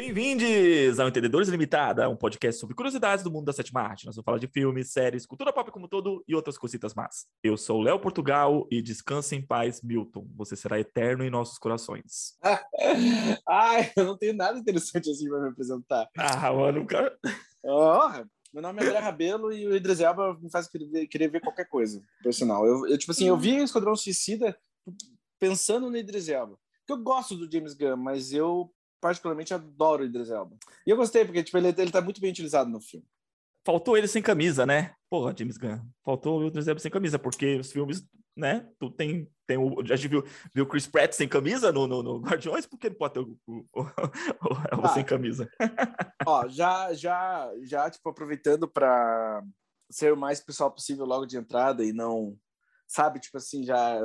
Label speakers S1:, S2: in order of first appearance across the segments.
S1: Bem-vindos ao Entendedores Limitada, um podcast sobre curiosidades do mundo da sétima arte. Nós vamos falar de filmes, séries, cultura pop como todo e outras cositas más. Eu sou o Léo Portugal e descanse em paz, Milton. Você será eterno em nossos corações.
S2: Ai, eu não tenho nada interessante assim para me apresentar.
S1: Ah, mano, cara.
S2: Oh, meu nome é André Rabelo e o Idris Elba me faz querer, querer ver qualquer coisa, por sinal. Eu, eu, tipo assim, eu vi o Esquadrão Suicida pensando no Idris Elba. Porque eu gosto do James Gunn, mas eu particularmente adoro o Idris Elba. E eu gostei, porque tipo, ele, ele tá muito bem utilizado no filme.
S1: Faltou ele sem camisa, né? Porra, James Gunn. Faltou o Idris Elba sem camisa, porque os filmes, né? Tu tem, tem o. Já viu, viu o Chris Pratt sem camisa no, no, no Guardiões? Por que ele pode ter o, o, o, o ah, sem camisa?
S2: ó, já, já, já, tipo, aproveitando para ser o mais pessoal possível logo de entrada e não. Sabe, tipo assim, já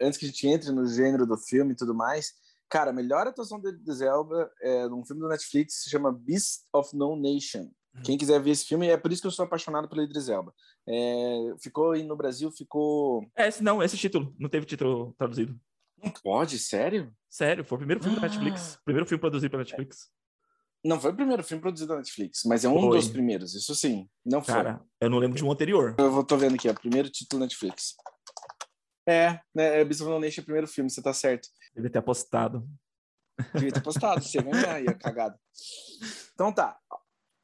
S2: antes que a gente entre no gênero do filme e tudo mais, Cara, a melhor atuação de Zelba é num filme do Netflix que se chama Beast of No Nation. Hum. Quem quiser ver esse filme, é por isso que eu sou apaixonado pelo Idris Elba. É, ficou aí no Brasil, ficou.
S1: É, esse não, esse título. Não teve título traduzido.
S2: Não pode, sério?
S1: Sério, foi o primeiro filme ah. da Netflix. Primeiro filme produzido pela Netflix.
S2: Não foi o primeiro filme produzido da Netflix, mas é um foi. dos primeiros, isso sim. Não foi. Cara,
S1: eu não lembro de um anterior.
S2: Eu tô vendo aqui, ó, primeiro título Netflix. É, né, é Beast of No Nation é o primeiro filme, você tá certo.
S1: Devia ter apostado.
S2: Devia ter apostado, você ganhar, ia cagado. Então tá.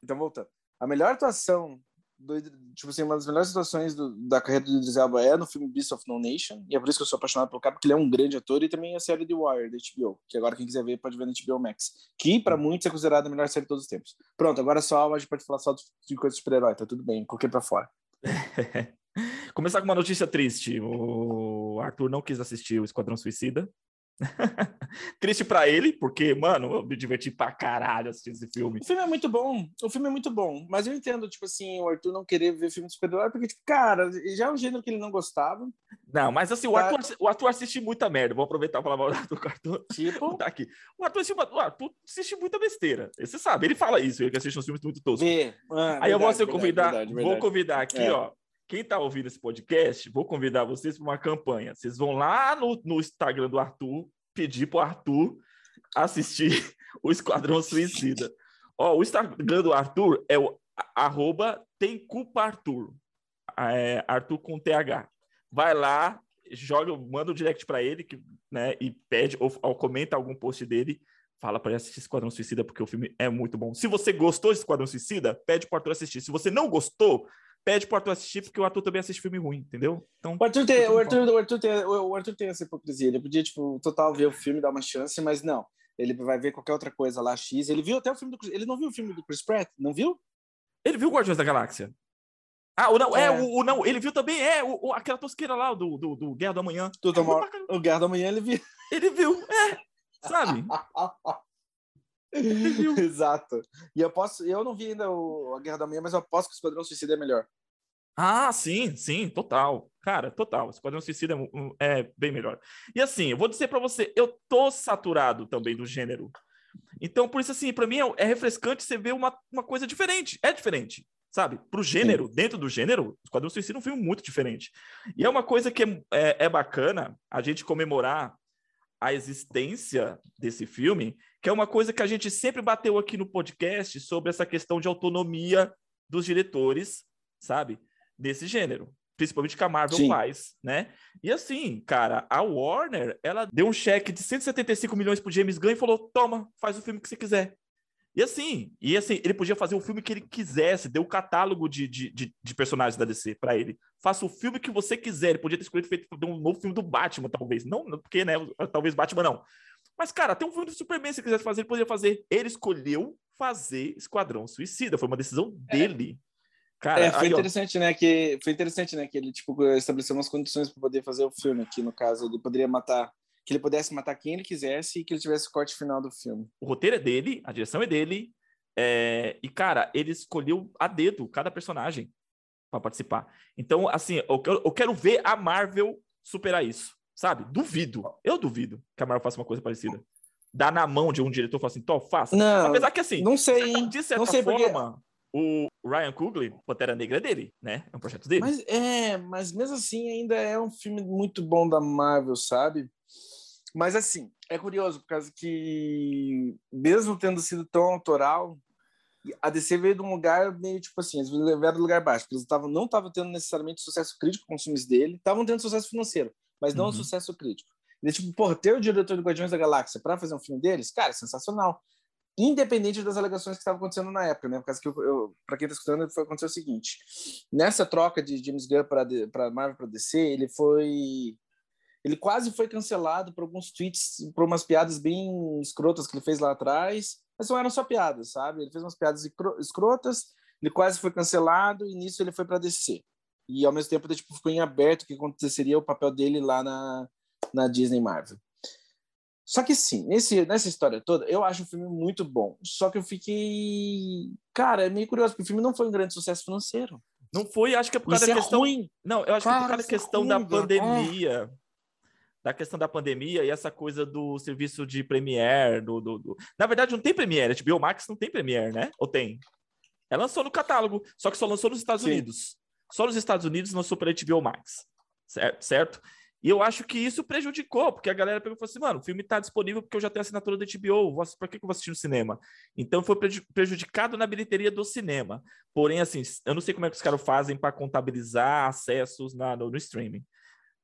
S2: Então voltando. A melhor atuação do, tipo assim, uma das melhores situações do, da carreira do Idris Elba é no filme Beast of No Nation, e é por isso que eu sou apaixonado pelo cara, porque ele é um grande ator, e também a série The Wire, da HBO, que agora quem quiser ver pode ver na HBO Max, que para muitos é considerada a melhor série de todos os tempos. Pronto, agora só a gente pode falar só de coisa de super-herói, tá tudo bem, coloquei pra fora.
S1: Começar com uma notícia triste. O Arthur não quis assistir o Esquadrão Suicida. Triste para ele, porque, mano, eu me diverti pra caralho assistindo esse filme.
S2: O filme é muito bom, o filme é muito bom, mas eu entendo, tipo assim, o Arthur não querer ver filme de super-herói, porque, tipo, cara, já é um gênero que ele não gostava.
S1: Não, mas assim, tá... o, Arthur, o Arthur assiste muita merda. Vou aproveitar para falar mal do Arthur. Tipo? Tá aqui. O Arthur, assiste, o Arthur assiste muita besteira. Você sabe, ele fala isso, ele que assiste uns filmes muito toscos. Ah, Aí verdade, eu vou, assim, convidar, verdade, verdade, vou convidar aqui, é. ó, quem está ouvindo esse podcast, vou convidar vocês para uma campanha. Vocês vão lá no, no Instagram do Arthur, pedir para o Arthur assistir o Esquadrão Suicida. Ó, o Instagram do Arthur é o arroba Arthur. É, Arthur com TH. Vai lá, joga, manda um direct para ele que, né, e pede ou, ou comenta algum post dele. Fala para ele assistir Esquadrão Suicida, porque o filme é muito bom. Se você gostou de Esquadrão Suicida, pede para Arthur assistir. Se você não gostou, pede pro Arthur assistir, porque o Arthur também assiste filme ruim, entendeu?
S2: Então, o Arthur tem, o Arthur, o Arthur tem, o Arthur tem essa hipocrisia. Ele podia, tipo, total ver o filme, dar uma chance, mas não. Ele vai ver qualquer outra coisa lá, X. Ele viu até o filme do Ele não viu o filme do Chris Pratt? Não viu?
S1: Ele viu Guardiões da Galáxia. Ah, o não, é, é o, o, não, ele viu também, é, o, o, aquela tosqueira lá do, do, do Guerra do Amanhã.
S2: Tudo é, o Guerra do Amanhã ele viu.
S1: Ele viu, é, sabe?
S2: Exato. E eu posso, eu não vi ainda o, a Guerra da Manhã, mas eu aposto que o Esquadrão Suicida é melhor.
S1: Ah, sim, sim, total. Cara, total. Esquadrão Suicida é, é bem melhor. E assim, eu vou dizer para você, eu tô saturado também do gênero. Então, por isso, assim, para mim é, é, refrescante você ver uma, uma coisa diferente. É diferente, sabe? Pro gênero, sim. dentro do gênero, Esquadrão Suicida é um filme muito diferente. E é uma coisa que é, é, é bacana a gente comemorar a existência desse filme, que é uma coisa que a gente sempre bateu aqui no podcast sobre essa questão de autonomia dos diretores, sabe? desse gênero. Principalmente que a Marvel Sim. faz, né? E assim, cara, a Warner, ela deu um cheque de 175 milhões pro James Gunn e falou: toma, faz o filme que você quiser. E assim, e assim, ele podia fazer o filme que ele quisesse, deu o catálogo de, de, de, de personagens da DC para ele. Faça o filme que você quiser. Ele podia ter escolhido feito um novo filme do Batman, talvez. Não, porque, né? Talvez Batman não. Mas, cara, tem um filme do Superman, se quisesse fazer, ele poderia fazer. Ele escolheu fazer Esquadrão Suicida. Foi uma decisão é. dele.
S2: Cara, é, foi aí, interessante, ó. né? Que foi interessante, né? Que ele tipo estabeleceu umas condições para poder fazer o filme. Aqui no caso, ele poderia matar, que ele pudesse matar quem ele quisesse e que ele tivesse o corte final do filme.
S1: O roteiro é dele, a direção é dele, é... e cara, ele escolheu a dedo cada personagem para participar. Então, assim, eu quero, eu quero ver a Marvel superar isso, sabe? Duvido, eu duvido que a Marvel faça uma coisa parecida. Dá na mão de um diretor e fala assim, Tó, faça.
S2: Não,
S1: Apesar que assim,
S2: não sei,
S1: de certa não sei forma, porque o Ryan Coogler, Pantera Negra é dele, né? É um projeto dele.
S2: Mas é, mas mesmo assim ainda é um filme muito bom da Marvel, sabe? Mas assim, é curioso, por causa que, mesmo tendo sido tão autoral, a DC veio de um lugar meio tipo assim, eles vieram do lugar baixo, porque eles tavam, não estavam tendo necessariamente sucesso crítico com os filmes dele, estavam tendo sucesso financeiro, mas não uhum. sucesso crítico. E tipo, porra, ter o diretor do Guardiões da Galáxia para fazer um filme deles, cara, é sensacional. Independente das alegações que estavam acontecendo na época, né? Por causa que, para quem está escutando, foi acontecer o seguinte: nessa troca de James Gunn para Marvel para DC, ele foi ele quase foi cancelado por alguns tweets, por umas piadas bem escrotas que ele fez lá atrás, mas não eram só piadas, sabe? Ele fez umas piadas escrotas, ele quase foi cancelado e nisso ele foi para DC. E ao mesmo tempo tipo, ficou em aberto o que aconteceria o papel dele lá na, na Disney Marvel. Só que sim, nesse, nessa história toda, eu acho o filme muito bom. Só que eu fiquei. Cara, é meio curioso, porque o filme não foi um grande sucesso financeiro.
S1: Não foi, acho que é por causa da é questão. Ruim. Não, eu acho Cara, que é por causa da questão ruim, da pandemia. É da questão da pandemia e essa coisa do serviço de Premiere, do, do, do... Na verdade, não tem Premiere, a HBO Max não tem Premiere, né? Ou tem? Ela lançou no catálogo, só que só lançou nos Estados Sim. Unidos. Só nos Estados Unidos lançou para HBO Max, certo? E eu acho que isso prejudicou, porque a galera pegou e falou assim, mano, o filme está disponível porque eu já tenho assinatura da HBO, para que, eu vou assistir no cinema? Então foi prejudicado na bilheteria do cinema. Porém, assim, eu não sei como é que os caras fazem para contabilizar acessos na, no, no streaming.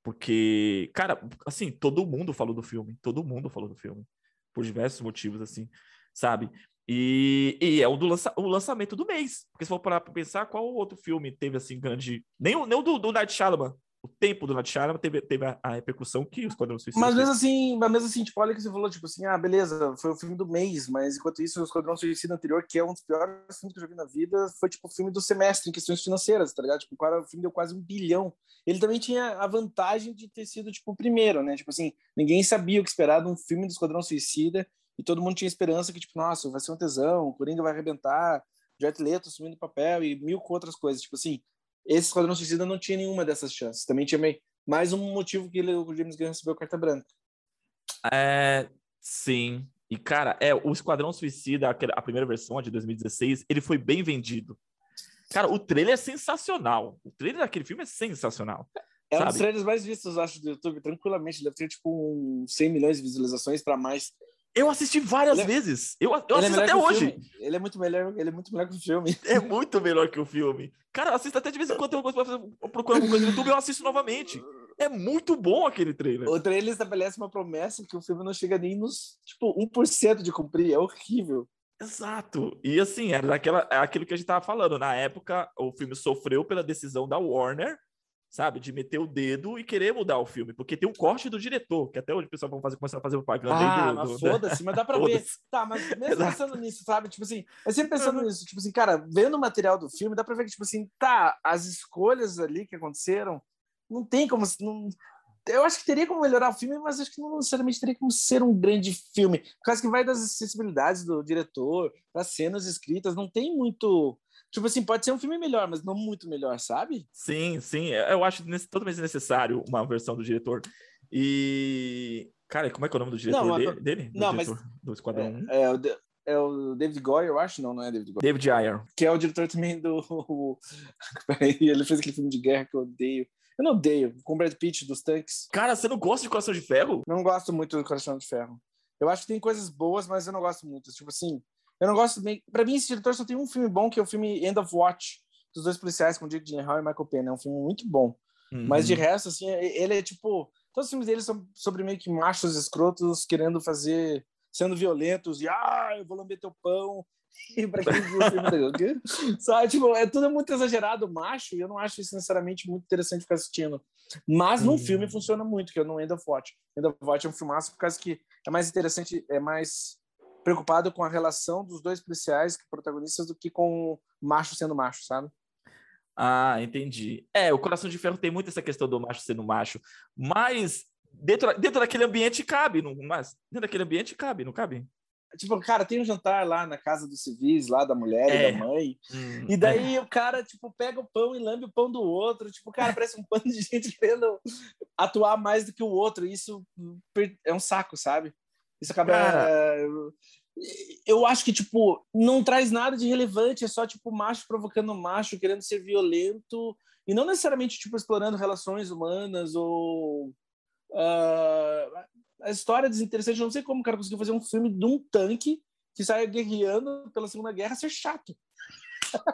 S1: Porque, cara, assim, todo mundo falou do filme. Todo mundo falou do filme. Por diversos motivos, assim, sabe? E, e é o, do lança, o lançamento do mês. Porque se for parar pra pensar, qual outro filme teve, assim, grande... Nem nem o do, do Night Shyamalan o tempo do Shyamalan teve, teve a, a, repercussão que o Esquadrão Suicida
S2: Mas mesmo assim, mas mesmo assim, tipo, olha que você falou, tipo assim, ah, beleza, foi o filme do mês, mas enquanto isso, o Esquadrão Suicida anterior, que é um dos piores filmes que eu já vi na vida, foi tipo o filme do semestre, em questões financeiras, tá ligado? Tipo, o filme deu quase um bilhão. Ele também tinha a vantagem de ter sido, tipo, o primeiro, né? Tipo assim, ninguém sabia o que esperar de um filme do Esquadrão Suicida e todo mundo tinha esperança que, tipo, nossa, vai ser um tesão, o Coringa vai arrebentar, Jet Leto assumindo papel e mil outras coisas. Tipo assim, esse Esquadrão Suicida não tinha nenhuma dessas chances. Também tinha meio, mais um motivo que ele, o James Gunn recebeu carta branca.
S1: É, sim. E, cara, é, o Esquadrão Suicida, a primeira versão, a de 2016, ele foi bem vendido. Cara, o trailer é sensacional. O trailer daquele filme é sensacional.
S2: É sabe? um dos trailers mais vistos, acho, do YouTube, tranquilamente. Deve ter, tipo, um 100 milhões de visualizações para mais.
S1: Eu assisti várias
S2: ele
S1: é vezes. Eu, eu é assisto é até hoje.
S2: Filme. Ele é muito melhor, ele é muito melhor que o filme.
S1: É muito melhor que o filme. Cara, eu assisto até de vez em quando eu procuro alguma coisa no YouTube, eu assisto novamente. É muito bom aquele trailer.
S2: O trailer estabelece uma promessa que o filme não chega nem nos, tipo, 1% de cumprir. É horrível.
S1: Exato. E assim, era daquela, é aquilo que a gente tava falando. Na época, o filme sofreu pela decisão da Warner sabe? De meter o dedo e querer mudar o filme, porque tem um corte do diretor, que até hoje o pessoal vai fazer, começar a fazer propaganda
S2: ah, mas do, foda-se, mas dá pra ver. Tá, mas mesmo Exato. pensando nisso, sabe? Tipo assim, eu sempre pensando uhum. nisso, tipo assim, cara, vendo o material do filme, dá pra ver que, tipo assim, tá, as escolhas ali que aconteceram, não tem como. Não, eu acho que teria como melhorar o filme, mas acho que não necessariamente teria como ser um grande filme. Por causa que vai das acessibilidades do diretor, das cenas escritas, não tem muito Tipo assim, pode ser um filme melhor, mas não muito melhor, sabe?
S1: Sim, sim. Eu acho totalmente necessário uma versão do diretor. E. Cara, como é que é o nome do diretor não, dele? dele? Do
S2: não, mas.
S1: Do Esquadrão
S2: 1? É, é, o, é o David Goyer, eu acho, não, não é David Goyer.
S1: David Ayer.
S2: Que é o diretor também do. Peraí, ele fez aquele filme de guerra que eu odeio. Eu não odeio, com o Brad Pitt dos tanques.
S1: Cara, você não gosta de Coração de Ferro?
S2: Não gosto muito do Coração de Ferro. Eu acho que tem coisas boas, mas eu não gosto muito. Tipo assim, eu não gosto bem. Para mim, esse diretor só tem um filme bom, que é o filme End of Watch, dos dois policiais, com Jake Gyllenhaal e Michael Pena. É um filme muito bom. Uhum. Mas de resto, assim, ele é tipo. Todos os filmes dele são sobre meio que machos escrotos querendo fazer. sendo violentos e. Ah, eu vou lamber teu pão. E pra quem viu o filme Sabe, tipo, é tudo muito exagerado, macho, e eu não acho isso necessariamente muito interessante ficar assistindo. Mas uhum. num filme funciona muito, que é no End of Watch. End of Watch é um filmaço por causa que é mais interessante, é mais preocupado com a relação dos dois policiais protagonistas do que com macho sendo macho, sabe?
S1: Ah, entendi. É, o Coração de Ferro tem muito essa questão do macho sendo macho, mas dentro, dentro daquele ambiente cabe, não, mas dentro daquele ambiente cabe, não cabe?
S2: Tipo, cara, tem um jantar lá na casa dos civis, lá da mulher é. e da mãe. Hum, e daí é. o cara, tipo, pega o pão e lambe o pão do outro. Tipo, cara, parece um pano de gente querendo atuar mais do que o outro. Isso é um saco, sabe? Isso acaba. Cara... É, eu acho que, tipo, não traz nada de relevante, é só, tipo, macho provocando macho, querendo ser violento, e não necessariamente, tipo, explorando relações humanas ou. Uh, a história é desinteressante. Eu não sei como o cara conseguiu fazer um filme de um tanque que saia guerreando pela Segunda Guerra ser chato.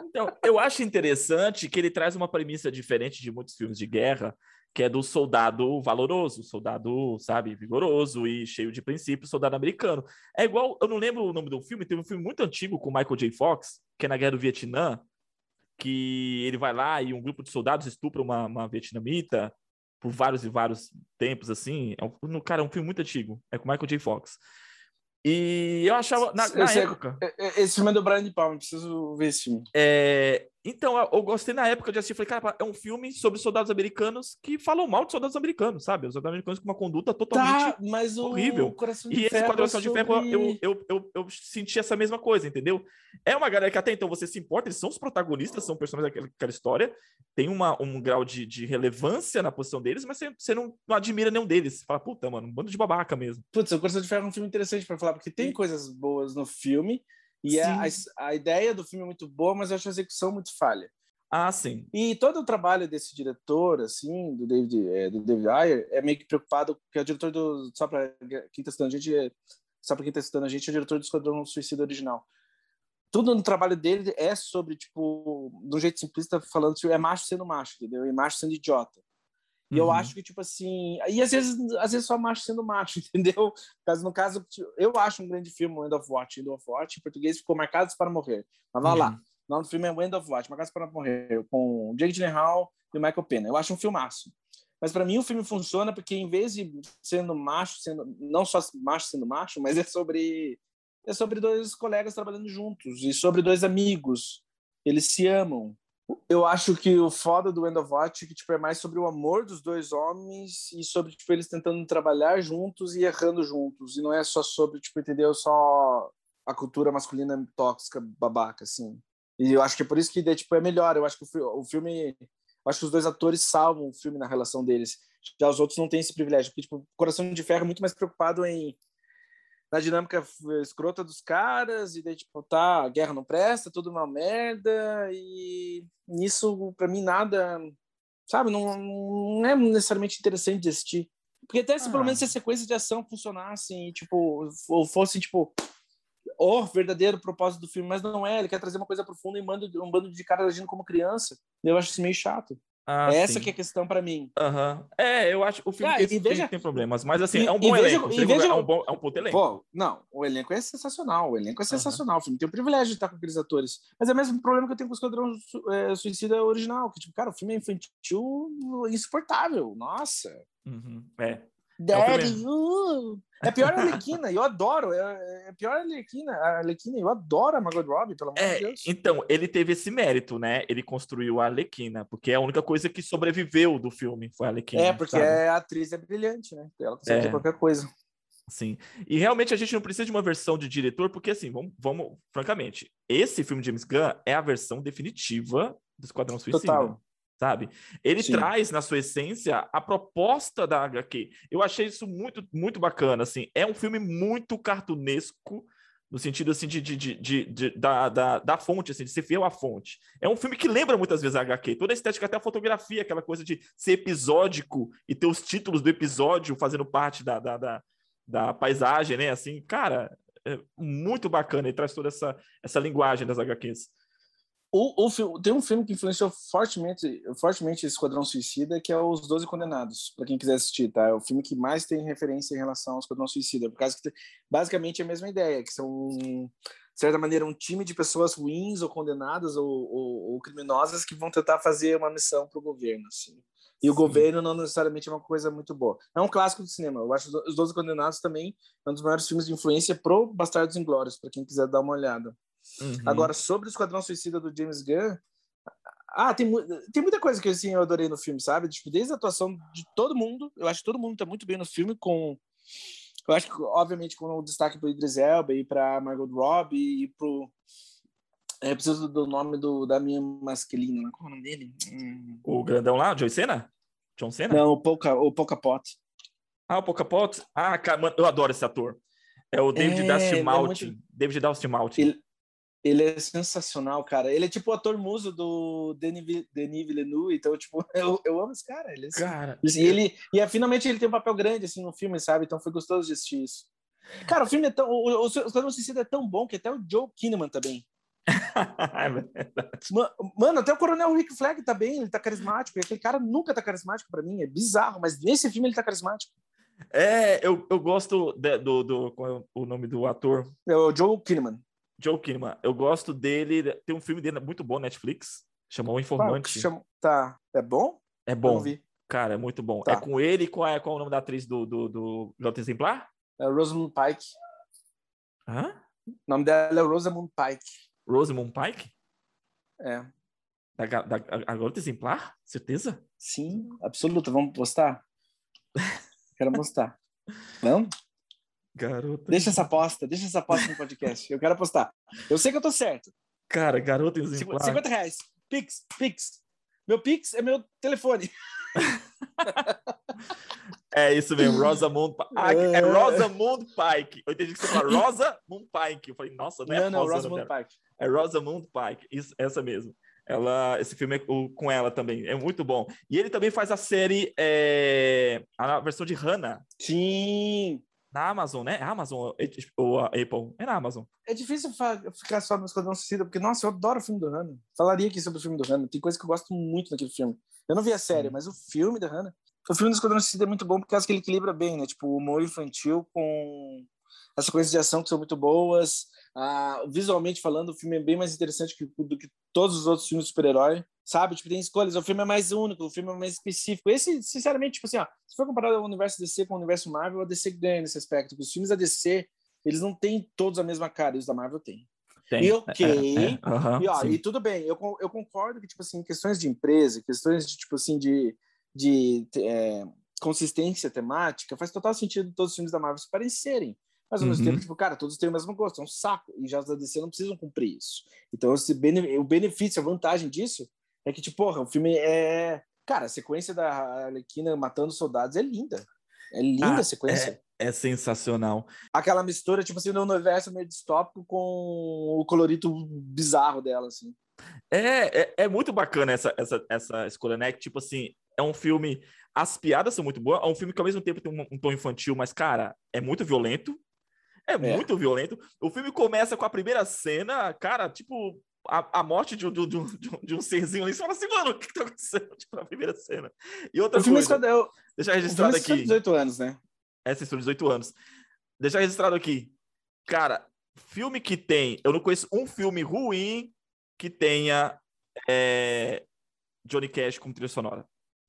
S1: Então, eu acho interessante que ele traz uma premissa diferente de muitos filmes de guerra, que é do soldado valoroso, soldado, sabe, vigoroso e cheio de princípios, soldado americano. É igual, eu não lembro o nome do filme, tem um filme muito antigo com Michael J. Fox, que é na Guerra do Vietnã, que ele vai lá e um grupo de soldados estupra uma, uma vietnamita por vários e vários tempos, assim. É um, cara, é um filme muito antigo, é com Michael J. Fox. E eu achava, na, na
S2: esse,
S1: época...
S2: É, esse filme é do Brian De Palma, preciso ver esse filme.
S1: É, então, eu gostei na época de assistir, falei, cara, é um filme sobre soldados americanos que falam mal de soldados americanos, sabe? Os soldados americanos com uma conduta totalmente tá,
S2: mas o
S1: horrível.
S2: Coração
S1: de e esse Coração de Ferro, eu, eu, eu, eu, senti essa mesma coisa, entendeu? É uma galera que até então você se importa, eles são os protagonistas, são personagens daquela, daquela história, tem uma, um grau de, de relevância na posição deles, mas você, você não, não, admira nenhum deles. Você fala, puta, mano, um bando de babaca mesmo.
S2: Putz, o Coração de Ferro é um filme interessante para falar, porque tem coisas boas no filme, e é, a, a ideia do filme é muito boa, mas eu acho a execução muito falha.
S1: Ah, sim.
S2: E todo o trabalho desse diretor, assim, do David, é, do David Ayer, é meio que preocupado, porque é o diretor do. Só para quem está citando a gente, é, só para quem está a gente, é o diretor do Esquadrão Suicida original. Tudo no trabalho dele é sobre, tipo, de um jeito simplista, falando tipo, é macho sendo macho, entendeu? E macho sendo idiota. E uhum. eu acho que, tipo assim. E às vezes, às vezes só macho sendo macho, entendeu? Caso, no caso, eu acho um grande filme, End of Watch. End of Watch, em português ficou Marcados para Morrer. Mas vá uhum. lá. O nome do filme é End of Watch, Casa para Morrer, com Jake Gyllenhaal e o Michael Pena. Eu acho um filmaço. Mas para mim o filme funciona porque em vez de sendo macho, sendo não só macho sendo macho, mas é sobre é sobre dois colegas trabalhando juntos e sobre dois amigos. Eles se amam. Eu acho que o foda do End of Watch é que tipo, é mais sobre o amor dos dois homens e sobre tipo, eles tentando trabalhar juntos e errando juntos. E não é só sobre, tipo, entendeu? Só a cultura masculina tóxica, babaca, assim. E eu acho que é por isso que tipo, é melhor. Eu acho que o, filme. acho que os dois atores salvam o filme na relação deles. Já os outros não têm esse privilégio. Porque, tipo, Coração de Ferro é muito mais preocupado em na dinâmica escrota dos caras, e daí, tipo, tá, a guerra não presta, tudo uma merda, e nisso, para mim, nada, sabe, não, não é necessariamente interessante de assistir. Porque até se ah. pelo menos se a sequência de ação funcionasse, tipo, ou fosse, tipo, o verdadeiro propósito do filme, mas não é. Ele quer trazer uma coisa profunda e manda um bando de caras agindo como criança. Eu acho isso meio chato. Ah, essa que é a questão para mim.
S1: Uhum. É, eu acho o filme ah, tem, veja, tem, problemas, mas assim, e, é um bom veja, elenco. Veja, é um bom, é um puto elenco. Pô,
S2: não, o elenco é sensacional. O elenco é sensacional. Uhum. O filme tem o privilégio de estar com aqueles atores. Mas é o mesmo problema que eu tenho com o Esquadrão é, Suicida original, que tipo, cara, o filme é infantil insuportável. Nossa.
S1: Uhum. É.
S2: Daddy, é, uh. é pior a Arlequina, eu adoro. É, é pior a Arlequina, a Arlequina, eu adoro a Margot Robbie, pelo amor
S1: é,
S2: de Deus.
S1: Então, ele teve esse mérito, né? Ele construiu a Arlequina, porque é a única coisa que sobreviveu do filme foi a Arlequina.
S2: É, porque a atriz é brilhante, né? Ela consegue é. qualquer coisa.
S1: Sim. E realmente a gente não precisa de uma versão de diretor, porque assim, vamos, vamos francamente, esse filme de James Gunn é a versão definitiva do Esquadrão Suicida. Total sabe? Ele Sim. traz na sua essência a proposta da HQ. Eu achei isso muito, muito bacana, assim. É um filme muito cartunesco, no sentido, assim, de, de, de, de da, da, da, fonte, assim, de ser fiel à fonte. É um filme que lembra muitas vezes a HQ. Toda a estética, até a fotografia, aquela coisa de ser episódico e ter os títulos do episódio fazendo parte da, da, da, da paisagem, né? Assim, cara, é muito bacana. Ele traz toda essa, essa linguagem das HQs.
S2: O, o, tem um filme que influenciou fortemente, fortemente Esquadrão Suicida, que é Os Doze Condenados, para quem quiser assistir, tá? É o filme que mais tem referência em relação ao Esquadrão Suicida, por causa que basicamente é a mesma ideia, que são, de certa maneira, um time de pessoas ruins ou condenadas ou, ou, ou criminosas que vão tentar fazer uma missão para o governo, assim. E Sim. o governo não necessariamente é uma coisa muito boa. É um clássico de cinema. Eu acho Os Doze Condenados também é um dos maiores filmes de influência pro Bastardos Inglórios, para quem quiser dar uma olhada. Uhum. Agora, sobre o Esquadrão Suicida do James Gunn, ah, tem, tem muita coisa que assim, eu adorei no filme, sabe? Tipo, desde a atuação de todo mundo, eu acho que todo mundo tá muito bem no filme, com. Eu acho que, obviamente, com o destaque para Idris Elba e para Margot Robbie e pro. É, preciso do nome do, da minha masculina, né? qual é o nome dele?
S1: Hum. O grandão lá, John Cena? John Cena?
S2: Não, o Poca, o Poca Pot.
S1: Ah, o Poca Pot? Ah, cara, eu adoro esse ator. É o David é, Dustin Martin. É muito... David Dustin Martin.
S2: Ele, Ele é sensacional, cara. Ele é tipo o ator muso do Denis, Denis Villeneuve, então, tipo, eu, eu amo esse cara. Ele, é assim,
S1: Cara,
S2: e ele E é, finalmente ele tem um papel grande, assim, no filme, sabe? Então foi gostoso de assistir isso. Cara, o filme é tão... O, o, Suicida é tão bom que até o Joe Kinnaman também.
S1: é verdade.
S2: Ma- Mano, até o Coronel Rick Flag tá bem, ele tá carismático. E aquele cara nunca tá carismático pra mim, é bizarro, mas nesse filme ele tá carismático.
S1: É, eu, eu gosto de- do, do. Qual é o nome do ator?
S2: É o Joe Kinnaman.
S1: Joe Kinnaman. Eu gosto dele. Tem um filme dele muito bom na Netflix. Chamou O Informante.
S2: chama- Tá. É bom?
S1: É bom.
S2: vi.
S1: Cara, é muito bom.
S2: Tá.
S1: É com ele e qual é, qual é o nome da atriz do, do, do Jota Exemplar?
S2: É Rosamund Pike.
S1: Hã?
S2: O nome dela é Rosamund Pike.
S1: Rosamund Pike?
S2: É.
S1: Da, da, a, a Garota Exemplar? Certeza?
S2: Sim, absoluta. Vamos postar? Quero postar. Vamos?
S1: Garota.
S2: Deixa essa aposta, deixa essa aposta no podcast. Eu quero apostar. Eu sei que eu tô certo.
S1: Cara, Garota Exemplar.
S2: 50 reais. Pix, Pix. Meu Pix é meu telefone.
S1: É isso mesmo, Rosamund Pike. Ah, é Rosamund Pike. Eu entendi que você falou Rosamund Pike. Eu falei, nossa, não é
S2: Não, não,
S1: Rosa,
S2: Rosamund
S1: dela.
S2: Pike.
S1: É Rosamund Pike. Isso, essa mesmo. Ela, esse filme é com ela também. É muito bom. E ele também faz a série, é, a versão de Hannah,
S2: Sim.
S1: Na Amazon, né? É Amazon ou a Apple? É na Amazon.
S2: É difícil ficar só no Esquadrão Suicida, porque, nossa, eu adoro o filme do Hannah. Falaria aqui sobre o filme do Hannah. Tem coisa que eu gosto muito naquele filme. Eu não vi a série, mas o filme da Hannah. O filme do Esquadrão Suicida é muito bom porque acho que ele equilibra bem, né? Tipo, o humor infantil com as sequências de ação que são muito boas. Ah, visualmente falando, o filme é bem mais interessante que- do que todos os outros filmes de super-herói. Sabe? Tipo, tem escolhas. O filme é mais único, o filme é mais específico. Esse, sinceramente, tipo assim, ó, se for comparado ao universo DC com o universo Marvel, a DC ganha nesse aspecto. Porque os filmes da DC, eles não têm todos a mesma cara, e os da Marvel têm.
S1: Tem.
S2: E ok.
S1: É, é, aham,
S2: E, ó, e tudo bem, eu, eu concordo que, tipo assim, questões de empresa, questões de, tipo assim, de, de é, consistência temática, faz total sentido todos os filmes da Marvel se parecerem. Mas, ao mesmo
S1: Uhum.
S2: tempo, tipo, cara, todos têm o mesmo gosto, é um saco. E já os da DC não precisam cumprir isso. Então, esse bene- o benefício, a vantagem disso é que, tipo, porra, o filme é... Cara, a sequência da Arlequina matando soldados é linda. É linda
S1: Ah,
S2: a sequência.
S1: É sensacional.
S2: Aquela mistura, tipo assim, no universo meio distópico com o colorido bizarro dela, assim.
S1: É, é, é muito bacana essa, essa, essa escolha, né? Que, tipo assim, é um filme. As piadas são muito boas. É um filme que ao mesmo tempo tem um, um tom infantil, mas, cara, é muito violento. É, muito violento. O filme começa com a primeira cena, cara, tipo, a, a morte de, um- de, de, de um- serzinho ali. Você fala assim, mano, o que, tá acontecendo? Tipo, na primeira cena. E outra
S2: O filme, é
S1: coisa,
S2: esquadrão,
S1: deixar
S2: o filme
S1: registrado
S2: é
S1: aqui.
S2: 18 anos, né?
S1: História de 18 anos. Deixar registrado aqui. Cara, filme que tem. Eu não conheço um filme ruim que tenha é, Johnny Cash como trilha sonora.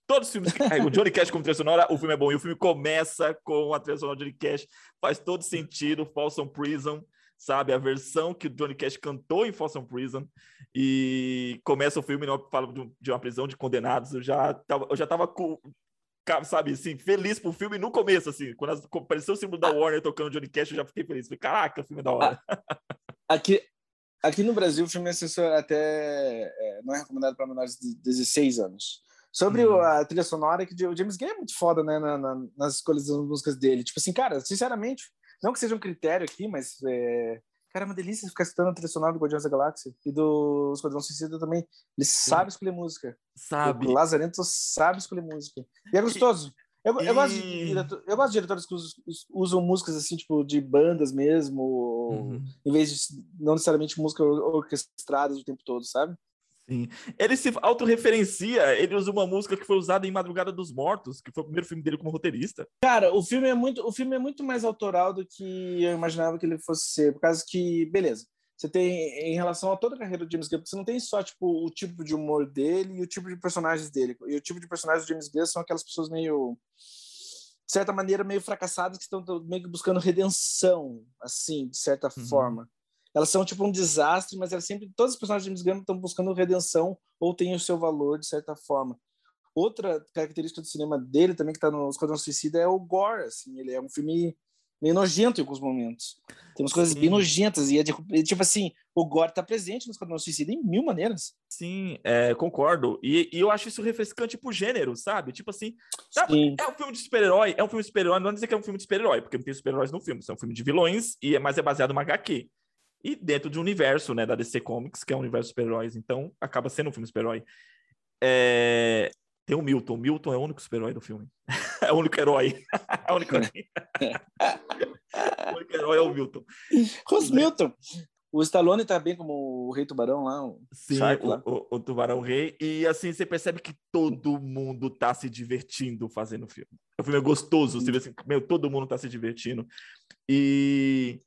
S1: Todos os filmes que carregam o Johnny Cash como trilha sonora, o filme é bom. E o filme começa com a trilha sonora de Johnny Cash. Faz todo sentido. Folsom Prison, sabe? A versão que o Johnny Cash cantou em Folsom Prison. E começa o filme, não fala de, um- uma prisão de condenados. Eu já tava, eu já tava com, sabe, assim, feliz pro filme no começo, assim, quando apareceu o símbolo da Warner tocando Johnny Cash, eu já fiquei feliz. Falei, caraca, o filme é da hora.
S2: Aqui, aqui no Brasil, o filme é até é, não é recomendado para menores de 16 anos. Sobre
S1: Hum.
S2: a trilha sonora, que o James Gay é muito foda, né, na- na- nas escolhas das músicas dele. Tipo assim, cara, sinceramente, não que seja um critério aqui, mas é, cara, é uma delícia ficar escutando a trilha sonora do Guardiões da Galáxia e do Esquadrão Suicida também. Ele sabe escolher música.
S1: Sabe?
S2: O Lazarento sabe escolher música. E é gostoso. Eu, eu
S1: E-
S2: gosto de eu gosto de diretores que us- us- usam músicas assim, tipo, de bandas mesmo,
S1: Uhum.
S2: em vez de não necessariamente música or- orquestradas o tempo todo, sabe?
S1: Sim. Ele se autorreferencia, ele usa uma música que foi usada em Madrugada dos Mortos, que foi o primeiro filme dele como roteirista.
S2: Cara, o filme é muito, o filme é muito mais autoral do que eu imaginava que ele fosse ser, por causa que, beleza. Você tem em relação a toda a carreira do James Gunn, você não tem só tipo o tipo de humor dele e o tipo de personagens dele. E o tipo de personagens do James Gunn são aquelas pessoas meio de certa maneira meio fracassadas que estão meio que buscando redenção, assim, de certa
S1: Uhum.
S2: forma. Elas são tipo um desastre, mas elas sempre todas as personagens de James Gunn estão buscando redenção ou têm o seu valor de certa forma. Outra característica do cinema dele também que está no Esquadrão Suicida é o gore, assim, ele é um filme meio nojento em alguns momentos. Tem umas coisas
S1: Sim.
S2: bem nojentas e é de- tipo assim, o gore está presente no Esquadrão Suicida em mil maneiras.
S1: Sim, é, concordo. E, e eu acho isso refrescante pro gênero, sabe? Tipo assim, Sabe?
S2: Sim.
S1: é um filme de super-herói, é um filme de super-herói, não dizer que é um filme de super-herói, porque não tem super-heróis no filme, é um filme de vilões, e é, mas é baseado numa HQ. E dentro de um universo, né, da DC Comics, que é um universo de super-heróis, então acaba sendo um filme super-herói. É... Tem o Milton. O Milton é o único super-herói do filme. é o único herói. é o único herói. o único herói é o Milton.
S2: Os Milton. O Stallone tá bem como o Rei Tubarão lá. O
S1: Sim, o, lá. O, o, Tubarão Rei. E assim, você percebe que todo mundo tá se divertindo fazendo o filme. O filme é gostoso. Você vê assim, meu, todo mundo tá se divertindo. E,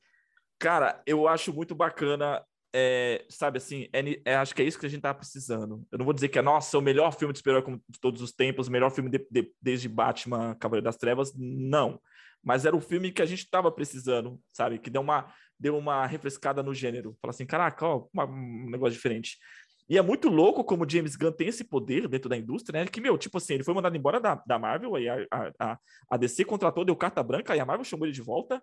S1: cara, eu acho muito bacana. É, sabe assim, é, é, acho que é isso que a gente tá precisando. Eu não vou dizer que é, nossa, o melhor filme de super-herói de todos os tempos, o melhor filme de, de, desde Batman, Cavaleiro das Trevas. Não. Mas era o filme que a gente tava precisando, sabe? Que deu uma deu uma refrescada no gênero. Fala assim, caraca, ó, um negócio diferente. E é muito louco como James Gunn tem esse poder dentro da indústria, né? Que, meu, tipo assim, ele foi mandado embora da, da Marvel, aí a, a, a DC contratou, deu carta branca, aí a Marvel chamou ele de volta.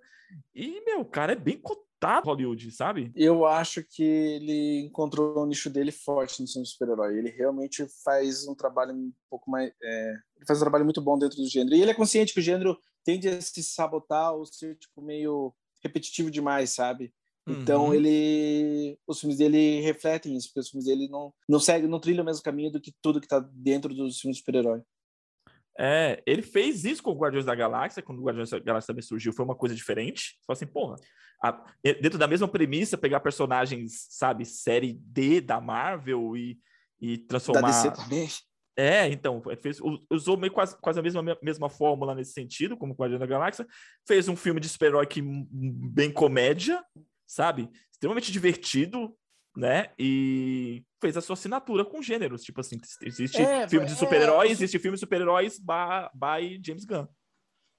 S1: E, meu, o cara é bem cotado Hollywood, sabe?
S2: Eu acho que ele encontrou o nicho dele forte no cinema super-herói. Ele realmente faz um trabalho um pouco mais. É... Ele faz um trabalho muito bom dentro do gênero. E ele é consciente que o gênero tende a se sabotar ou ser, tipo, meio repetitivo demais, sabe? Então uhum. ele, os filmes dele refletem isso, porque os filmes dele não não seguem, não trilham o mesmo caminho do que tudo que está dentro dos filmes de super-herói.
S1: É, ele fez isso com o Guardiões da Galáxia, quando o Guardiões da Galáxia também surgiu, foi uma coisa diferente. Só assim, porra, a, dentro da mesma premissa, pegar personagens, sabe, série D da Marvel e, e transformar. Da DC também. É, então, fez, usou meio quase, quase a mesma, mesma fórmula nesse sentido, como Guardião da Galáxia. Fez um filme de super-herói que bem comédia, sabe? Extremamente divertido, né? E fez a sua assinatura com gêneros. Tipo assim, existe é, filme de é, super-heróis, é, existe filme de super-heróis by, by James Gunn.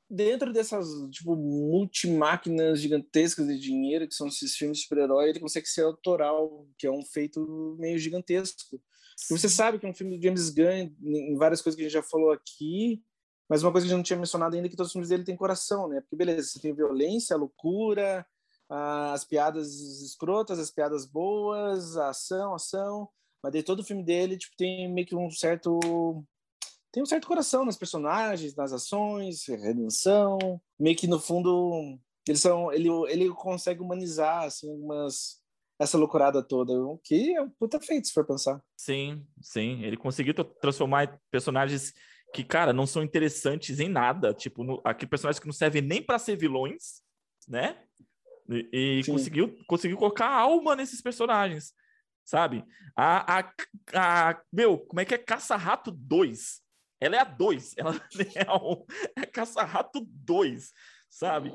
S2: Dentro dessas, tipo, multimáquinas gigantescas de dinheiro que são esses filmes de super-herói, ele consegue ser autoral, que é um feito meio gigantesco. E você sabe que é um filme do James Gunn, em várias coisas que a gente já falou aqui, mas uma coisa que a gente não tinha mencionado ainda é que todos os filmes dele têm coração, né? Porque, beleza, você tem violência, loucura, as piadas escrotas, as piadas boas, a ação, a ação, mas daí todo o filme dele, tipo, tem meio que um certo... Tem um certo coração nas personagens, nas ações, redenção, meio que no fundo eles são ele ele consegue humanizar assim algumas essa loucurada toda, o que é um puta feito, se for pensar.
S1: Sim, sim. Ele conseguiu transformar personagens que, cara, não são interessantes em nada. Tipo, no, aqui personagens que não servem nem para ser vilões, né? E, e conseguiu, conseguiu colocar alma nesses personagens, sabe? A, a, a, meu, como é que é Caça-Rato 2? Ela é a 2, ela é, um, é Caça-Rato 2, sabe?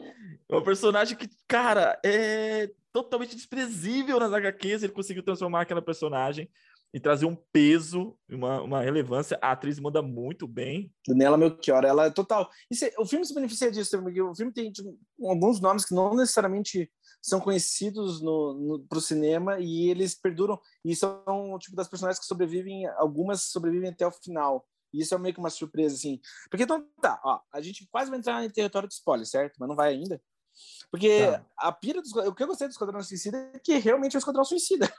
S1: É uma personagem que, cara, é totalmente desprezível nas HQs, ele conseguiu transformar aquela personagem e trazer um peso, uma, uma relevância. A atriz manda muito bem.
S2: Daniela Melchior, ela é total. Isso, o filme se beneficia disso, porque o filme tem tipo, alguns nomes que não necessariamente são conhecidos no, no, para o cinema e eles perduram. E são tipo das personagens que sobrevivem, algumas sobrevivem até o final. E isso é meio que uma surpresa, assim. Porque então tá, ó, a gente quase vai entrar em território de spoiler, certo? Mas não vai ainda. Porque tá. a pira do o que eu gostei do Esquadrão Suicida é que realmente é o Esquadrão Suicida.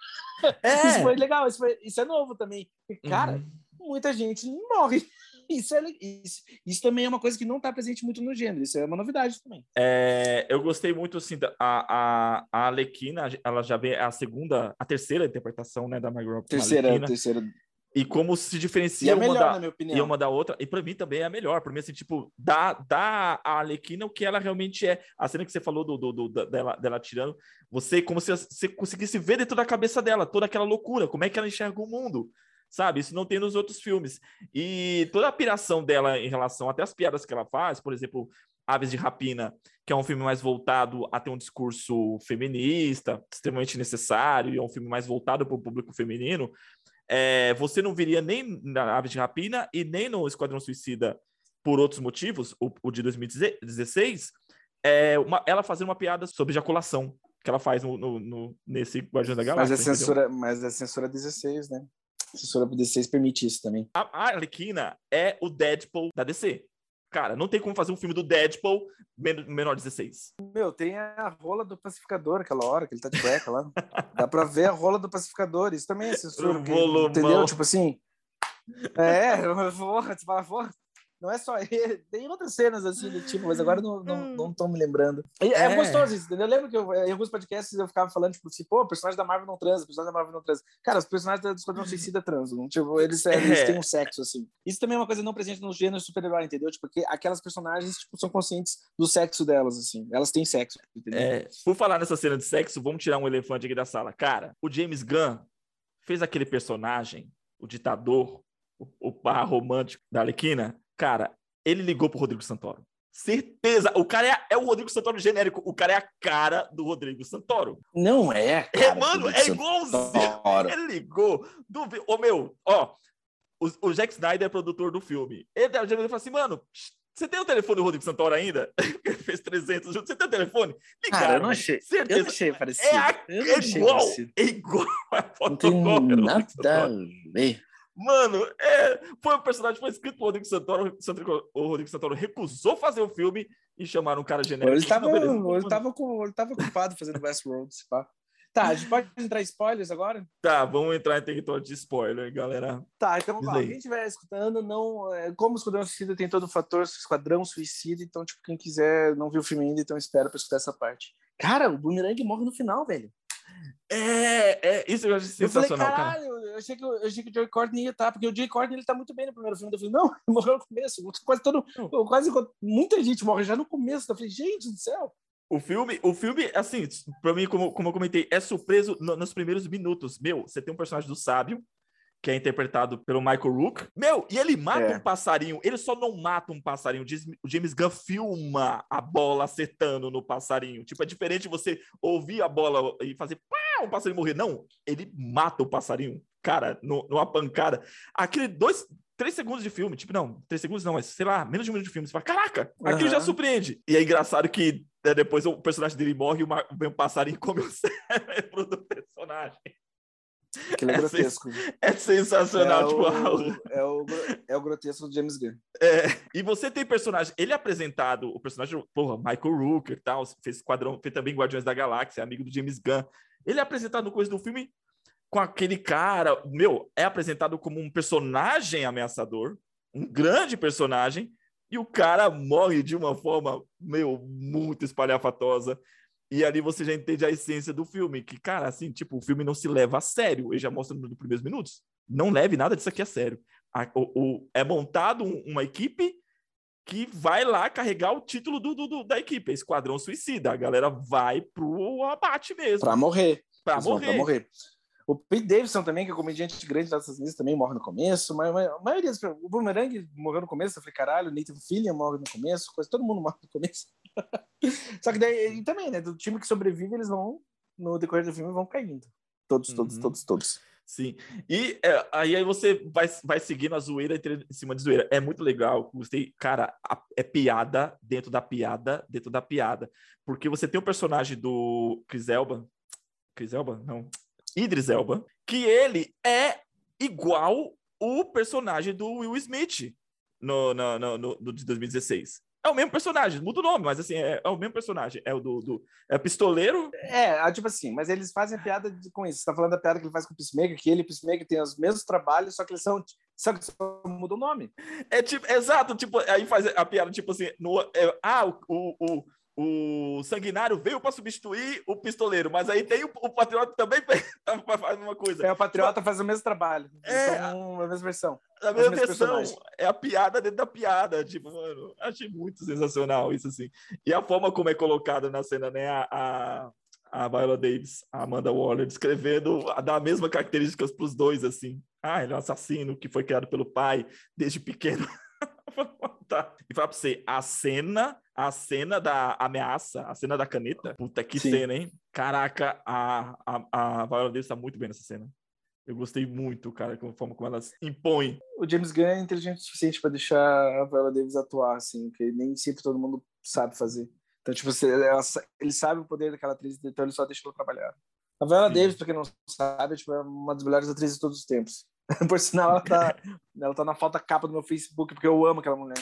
S2: É. isso foi legal, isso, foi, isso é novo também. cara, uhum. muita gente morre. Isso, é, isso, isso, também é uma coisa que não está presente muito no gênero, isso é uma novidade também.
S1: É, eu gostei muito, assim, da, a, a, a Alequina, ela já vê a segunda, a terceira interpretação, né, da Margot Robbie.
S2: Terceira, terceira
S1: e como se diferencia
S2: é
S1: uma,
S2: melhor,
S1: da,
S2: minha opinião.
S1: e uma da outra. E para mim também é a melhor. Para mim, assim, tipo, dá, dá a Alequina o que ela realmente é. A cena que você falou do, do, do dela, dela tirando, você, como se você conseguisse ver dentro da cabeça dela toda aquela loucura, como é que ela enxerga o mundo. Sabe? Isso não tem nos outros filmes. E toda a piração dela em relação até as piadas que ela faz, por exemplo, Aves de Rapina, que é um filme mais voltado a ter um discurso feminista, extremamente necessário, e é um filme mais voltado para o público feminino é, você não viria nem na Aves de Rapina e nem no Esquadrão Suicida por outros motivos, o, o de 2016, é uma, ela fazendo uma piada sobre ejaculação que ela faz no, no, no nesse Guardião da Galáxia.
S2: Mas a censura, mas a censura 16, né? A censura 16 permite isso também.
S1: A, a Arlequina é o Deadpool da DC. Cara, não tem como fazer um filme do Deadpool menor 16.
S2: Meu, tem a rola do pacificador aquela hora que ele tá de cueca lá. Dá pra ver a rola do pacificador. Isso também é censura. Entendeu? Tipo assim. É, porra, você fala, porra. Não é só ele. Tem outras cenas assim do tipo, mas agora não, não, não tô me lembrando. E é, é, gostoso isso, entendeu? Eu lembro que eu, em alguns podcasts eu ficava falando, tipo assim, pô, o personagem da Marvel não transa, o personagem da Marvel não transa. Cara, os personagens da Esquadrão Suicida transam. Tipo, eles, é. eles têm um sexo, assim. Isso também é uma coisa não presente no gênero super-herói, entendeu? Tipo, porque aquelas personagens tipo, são conscientes do sexo delas, assim. Elas têm sexo, entendeu?
S1: É, por falar nessa cena de sexo, vamos tirar um elefante aqui da sala. Cara, o James Gunn fez aquele personagem, o ditador, o, o par romântico da Arlequina. Cara, ele ligou pro Rodrigo Santoro. Certeza. O cara é, é, o Rodrigo Santoro genérico. O cara é a cara do Rodrigo Santoro.
S2: Não é.
S1: é mano, é igualzinho. Ele ligou. Do... Ô, meu, ó. O, o Jack Snyder é produtor do filme. Ele, ele falou assim, mano, você tem o telefone do Rodrigo Santoro ainda? Ele fez 300 juntos. Você tem o telefone?
S2: Ligaram, cara, eu não achei. Certeza. Eu não achei parecido. É, a,
S1: é igual. Parecido. É igual.
S2: Não tem nada a ver.
S1: Mano, é, foi um personagem foi escrito por Rodrigo Santoro, o Rodrigo Santoro recusou fazer o filme e chamaram um cara genérico.
S2: Ele estava ele tava, com, ele tava ocupado fazendo Westworld, se pá. Tá, a gente pode entrar em spoilers agora?
S1: Tá, vamos entrar em território de spoiler, galera.
S2: Tá, então vamos lá. Quem estiver escutando, não. É, como o Esquadrão Suicida tem todo o fator Esquadrão Suicida, então, tipo, quem quiser não viu o filme ainda, então espera pra escutar essa parte. Cara, o Boomerang morre no final, velho.
S1: É, é, isso eu acho sensacional,
S2: eu falei, caralho, cara. Eu achei, que, eu achei que o Joey Courtney ia estar, porque o Joey Courtney ele tá muito bem no primeiro filme. Eu falei, não, ele morreu no começo. Quase todo, quase muita gente morre já no começo. Eu falei, gente do céu.
S1: O filme, o filme, assim, para mim, como, como eu comentei, é surpreso no, nos primeiros minutos. Meu, você tem um personagem do sábio, que é interpretado pelo Michael Rook. Meu, e ele mata é. um passarinho. Ele só não mata um passarinho. O James Gunn filma a bola acertando no passarinho. Tipo, é diferente você ouvir a bola e fazer pá, um passarinho morrer. Não, ele mata o passarinho. Cara, no, numa pancada. Aquele dois, três segundos de filme, tipo, não, três segundos não, mas sei lá, menos de um minuto de filme. Você fala, caraca, aquilo uhum. já surpreende. E é engraçado que né, depois o personagem dele morre e o, o passarinho come o cérebro do personagem.
S2: Aquilo é, é grotesco.
S1: É sensacional. É, tipo,
S2: o, é, o, é o grotesco do James Gunn.
S1: É, e você tem personagem. Ele é apresentado, o personagem, porra, Michael Rooker e tal, fez quadrão, fez também Guardiões da Galáxia, amigo do James Gunn. Ele é apresentado no coisa do filme com aquele cara, meu, é apresentado como um personagem ameaçador, um grande personagem, e o cara morre de uma forma, meu, muito espalhafatosa. E ali você já entende a essência do filme, que, cara, assim, tipo, o filme não se leva a sério. Ele já mostra nos primeiros minutos. Não leve nada disso aqui a sério. A, o, o, é montado um, uma equipe que vai lá carregar o título do, do, do, da equipe, Esquadrão Suicida. A galera vai pro abate mesmo.
S2: Pra morrer.
S1: Pra morrer. Pra morrer.
S2: O Pete Davidson também, que é comediante grande das Estados Unidos, também morre no começo. Mas, mas a maioria dos... O Boomerang morreu no começo. Eu falei, caralho, o Nathan Fillion morre no começo. Coisa, todo mundo morre no começo. Só que daí, e também, né? Do time que sobrevive, eles vão, no decorrer do filme, vão caindo. Todos, todos, uhum. todos, todos.
S1: Sim. E é, aí, aí você vai, vai seguindo a zoeira em cima de zoeira. É muito legal. Gostei. Cara, a, é piada dentro da piada, dentro da piada. Porque você tem o um personagem do Chris Elba. Chris Elba? Não. Idris Elba. Que ele é igual o personagem do Will Smith no, no, no, no, no de 2016. É o mesmo personagem, muda o nome, mas assim, é, é o mesmo personagem. É o do, do é pistoleiro.
S2: É, tipo assim, mas eles fazem piada de, com isso. Você tá falando da piada que ele faz com o Peacemaker, que ele e o Peacemaker têm os mesmos trabalhos, só que eles são. Só que só muda o nome.
S1: É tipo, exato, tipo, aí faz a piada, tipo assim, no, é, ah, o, o, o Sanguinário veio para substituir o Pistoleiro, mas aí tem o, o Patriota também faz a mesma coisa.
S2: É, o Patriota faz o mesmo trabalho. É, a mesma versão.
S1: A mesma versão. É a piada dentro da piada. Tipo, mano, achei muito sensacional isso, assim. E a forma como é colocada na cena, né? A, a, a Viola Davis, a Amanda Waller, descrevendo, a mesma características para os dois, assim. Ah, ele é um assassino que foi criado pelo pai desde pequeno. tá. E falar pra você, a cena, a cena da ameaça, a cena da caneta, puta que Sim. cena, hein? Caraca, a, a, a Viola Davis tá muito bem nessa cena. Eu gostei muito, cara, com a forma como elas impõem.
S2: O James Gunn é inteligente o suficiente para deixar a Viola Davis atuar, assim, que nem sempre todo mundo sabe fazer. Então, tipo, você, ela, ele sabe o poder daquela atriz, então ele só deixa ela trabalhar. A Viola Sim. Davis, pra quem não sabe, é, tipo, é uma das melhores atrizes de todos os tempos. Por sinal, ela tá, ela tá na falta capa do meu Facebook, porque eu amo aquela mulher.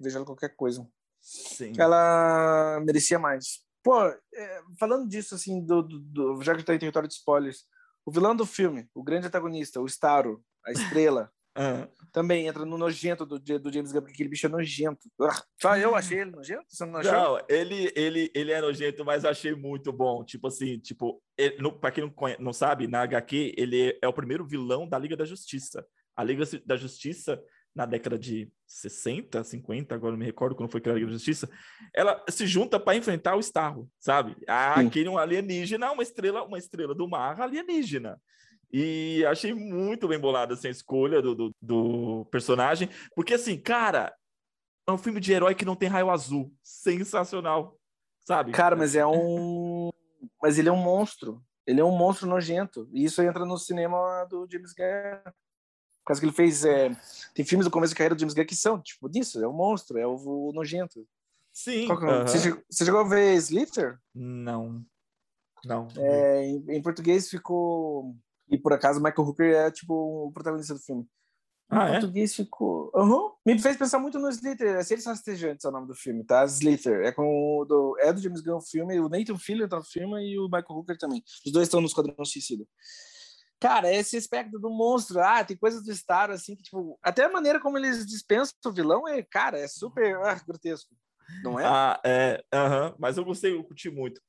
S2: Vejo ela qualquer coisa.
S1: Sim.
S2: Ela merecia mais. Pô, é, falando disso, assim, do, do, do, já que tá em território de spoilers, o vilão do filme, o grande antagonista, o Staro, a estrela,
S1: Ah.
S2: Também entra no nojento do, do James Gunn, porque aquele bicho é nojento. Ah, Só eu achei ele nojento? Você não achou?
S1: Não, ele, ele, ele é nojento, mas eu achei muito bom. Tipo assim, tipo, ele, no, pra quem não, conhece, não sabe, na HQ, ele é o primeiro vilão da Liga da Justiça. A Liga da Justiça, na década de 60, 50, agora não me recordo quando foi criada a Liga da Justiça, ela se junta para enfrentar o Starro, sabe? Ah, aquele um alienígena, uma estrela, uma estrela do mar alienígena. E achei muito bem bolada assim, a escolha do, do, do personagem, porque assim, cara, é um filme de herói que não tem raio azul. Sensacional, sabe?
S2: Cara, mas é um. Mas ele é um monstro. Ele é um monstro nojento. E isso entra no cinema do James Gunn. Por causa que ele fez. é, Tem filmes do começo da carreira do James Gunn que são, tipo, disso. É um monstro, é o, nojento.
S1: Sim.
S2: É o-
S1: aham.
S2: você, você chegou a ver Slither?
S1: Não. Não.
S2: É, em, em português ficou. E por acaso Michael Hooker é tipo o protagonista do filme.
S1: Ah, é?
S2: português ficou. Aham. Me fez pensar muito no Slither. É Seres Rastejantes é o nome do filme, tá? Slither. É, com o do... é do James Gunn o filme. O Nathan Fillion tá no filme e o Michael Hooker também. Os dois estão no Esquadrão Suicida. Cara, esse aspecto do monstro, ah, tem coisas do Star, assim, que, tipo, até a maneira como eles dispensam o vilão é, cara, é super ah, grotesco. Não é?
S1: Ah, é. aham. Mas eu gostei, eu curti muito.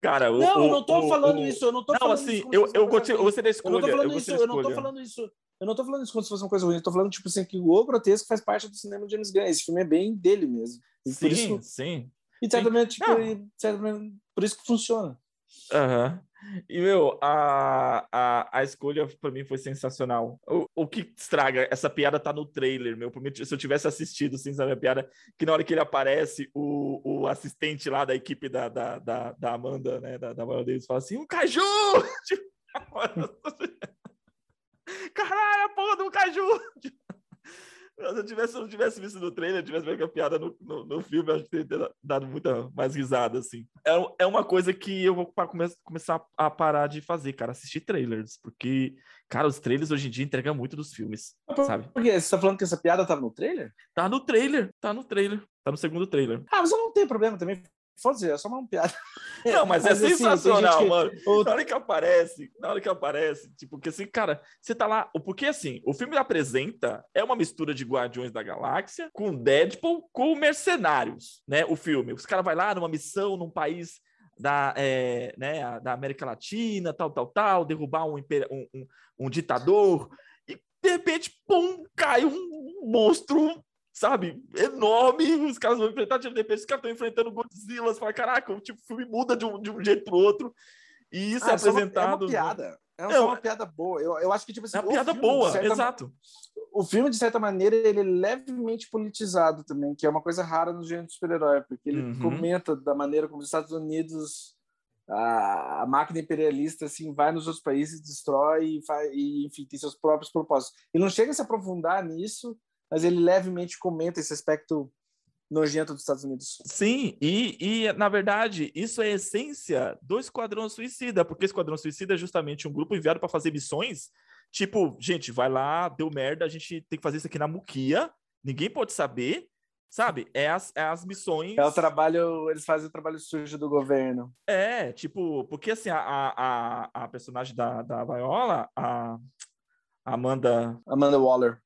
S1: Cara, o,
S2: não,
S1: o-
S2: eu não tô
S1: o-
S2: falando
S1: o-
S2: isso, eu não tô
S1: Não,
S2: falando
S1: assim,
S2: isso
S1: eu, eu, eu gostei da
S2: Eu
S1: escolha.
S2: não tô falando isso,
S1: gostei da
S2: eu não tô falando isso. Eu não tô falando isso como se fosse uma coisa ruim, eu tô falando, tipo assim, que o grotesco faz parte do cinema de James Gunn. Esse filme é bem dele mesmo. E
S1: Sim,
S2: isso,
S1: sim.
S2: e certamente, tipo, certamente, por isso que funciona.
S1: Aham. E, meu, a, a, a escolha pra mim foi sensacional. O, o que estraga, essa piada tá no trailer, meu. Mim, Se eu tivesse assistido, assim, sabe, a piada, que na hora que ele aparece, o, o assistente lá da equipe da, da, da, da Amanda, né, da, da Viola Davis, fala assim, um caju! Tipo, Caralho, a porra do caju! Se eu, tivesse, se eu não tivesse visto no trailer, tivesse visto a piada no, no, no filme, eu acho que teria dado muita mais risada, assim. É, é uma coisa que eu vou come, começar a parar de fazer, cara, assistir trailers, porque, cara, os trailers hoje em dia entregam muito dos filmes, sabe?
S2: Por quê? Você tá falando que essa piada tava no trailer?
S1: Tá no trailer, tá no trailer, tá no segundo trailer.
S2: Ah, mas eu não tenho problema também. Foda-se, é só uma piada.
S1: Não, mas, é
S2: assim, tem
S1: sensacional,
S2: gente que-
S1: mano. Na hora que aparece, na hora que aparece, tipo, porque assim, cara, você tá lá. Porque assim, o filme apresenta é uma mistura de Guardiões da Galáxia com Deadpool com Mercenários, né? O filme. Os caras vai lá numa missão num país da, é, né, da América Latina, tal, tal, tal, derrubar um, um, um- um ditador, e de repente, pum, cai um monstro. Sabe, enorme, os caras vão enfrentar, de repente, os caras estão enfrentando Godzilla, fala, caraca, o tipo, filme muda de um, de um jeito pro outro. E isso
S2: Ah,
S1: é
S2: só uma-
S1: apresentado.
S2: É uma piada. É
S1: Não,
S2: só uma piada boa. Eu, eu acho que, tipo assim,
S1: É uma
S2: o
S1: piada
S2: filme, de
S1: boa,
S2: certa-
S1: exato.
S2: o filme, de certa maneira, ele é levemente politizado também, que é uma coisa rara no gênero de super-herói, porque ele
S1: Uhum.
S2: comenta da maneira como os Estados Unidos, a, a máquina imperialista, assim, vai nos outros países, destrói e, faz, e, enfim, tem seus próprios propósitos. Ele não chega a se aprofundar nisso, mas ele levemente comenta esse aspecto nojento dos Estados Unidos.
S1: Sim, e, e na verdade, isso é a essência do Esquadrão Suicida, porque Esquadrão Suicida é justamente um grupo enviado para fazer missões. Tipo, gente, vai lá, deu merda, a gente tem que fazer isso aqui na Muquia, ninguém pode saber, sabe? É as, é as missões.
S2: É o trabalho, eles fazem o trabalho sujo do governo.
S1: É, tipo, porque assim, a, a, a- personagem da, da Viola, a Amanda,
S2: Amanda Waller.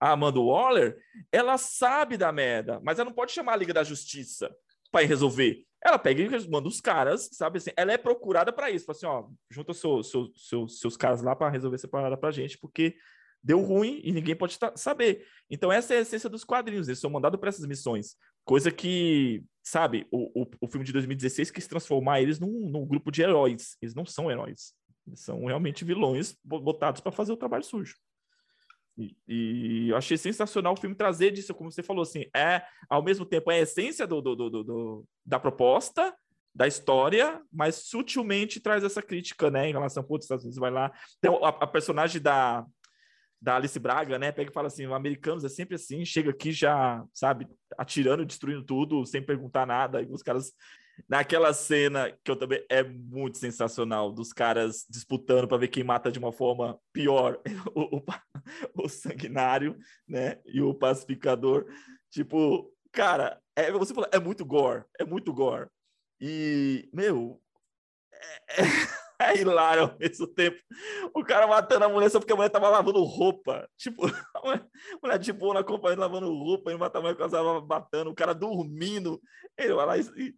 S1: A Amanda Waller, ela sabe da merda, mas ela não pode chamar a Liga da Justiça para resolver. Ela pega e manda os caras, sabe assim? Ela é procurada para isso. Fala assim, ó, junta seu, seu, seu- seus caras lá para resolver essa parada pra gente, porque deu ruim e ninguém pode saber. Então, essa é a essência dos quadrinhos. Eles são mandados para essas missões. Coisa que, sabe, o, o, o filme de 2016 quis transformar eles num, num grupo de heróis. Eles não são heróis. Eles são realmente vilões bo- botados para fazer o trabalho sujo. E, e eu achei sensacional o filme trazer disso, como você falou, assim, é ao mesmo tempo é a essência do, do, do, do- da proposta, da história, mas sutilmente traz essa crítica, né, em relação, putz, Estados Unidos vai lá. Tem a, a personagem da, da Alice Braga, né, pega e fala assim, os americanos é sempre assim, chega aqui já, sabe, atirando, destruindo tudo, sem perguntar nada, e os caras naquela cena que eu também é muito sensacional dos caras disputando para ver quem mata de uma forma pior o, o, o sanguinário, né, e o pacificador, tipo, cara, é, você falou, é muito gore, é muito gore. E, meu, é- é- é hilário ao mesmo tempo. O cara matando a mulher só porque a mulher tava lavando roupa. Tipo, a mulher, a mulher de boa na companhia lavando roupa, e mata a mulher que ela tava matando, o cara dormindo. Ele vai lá e,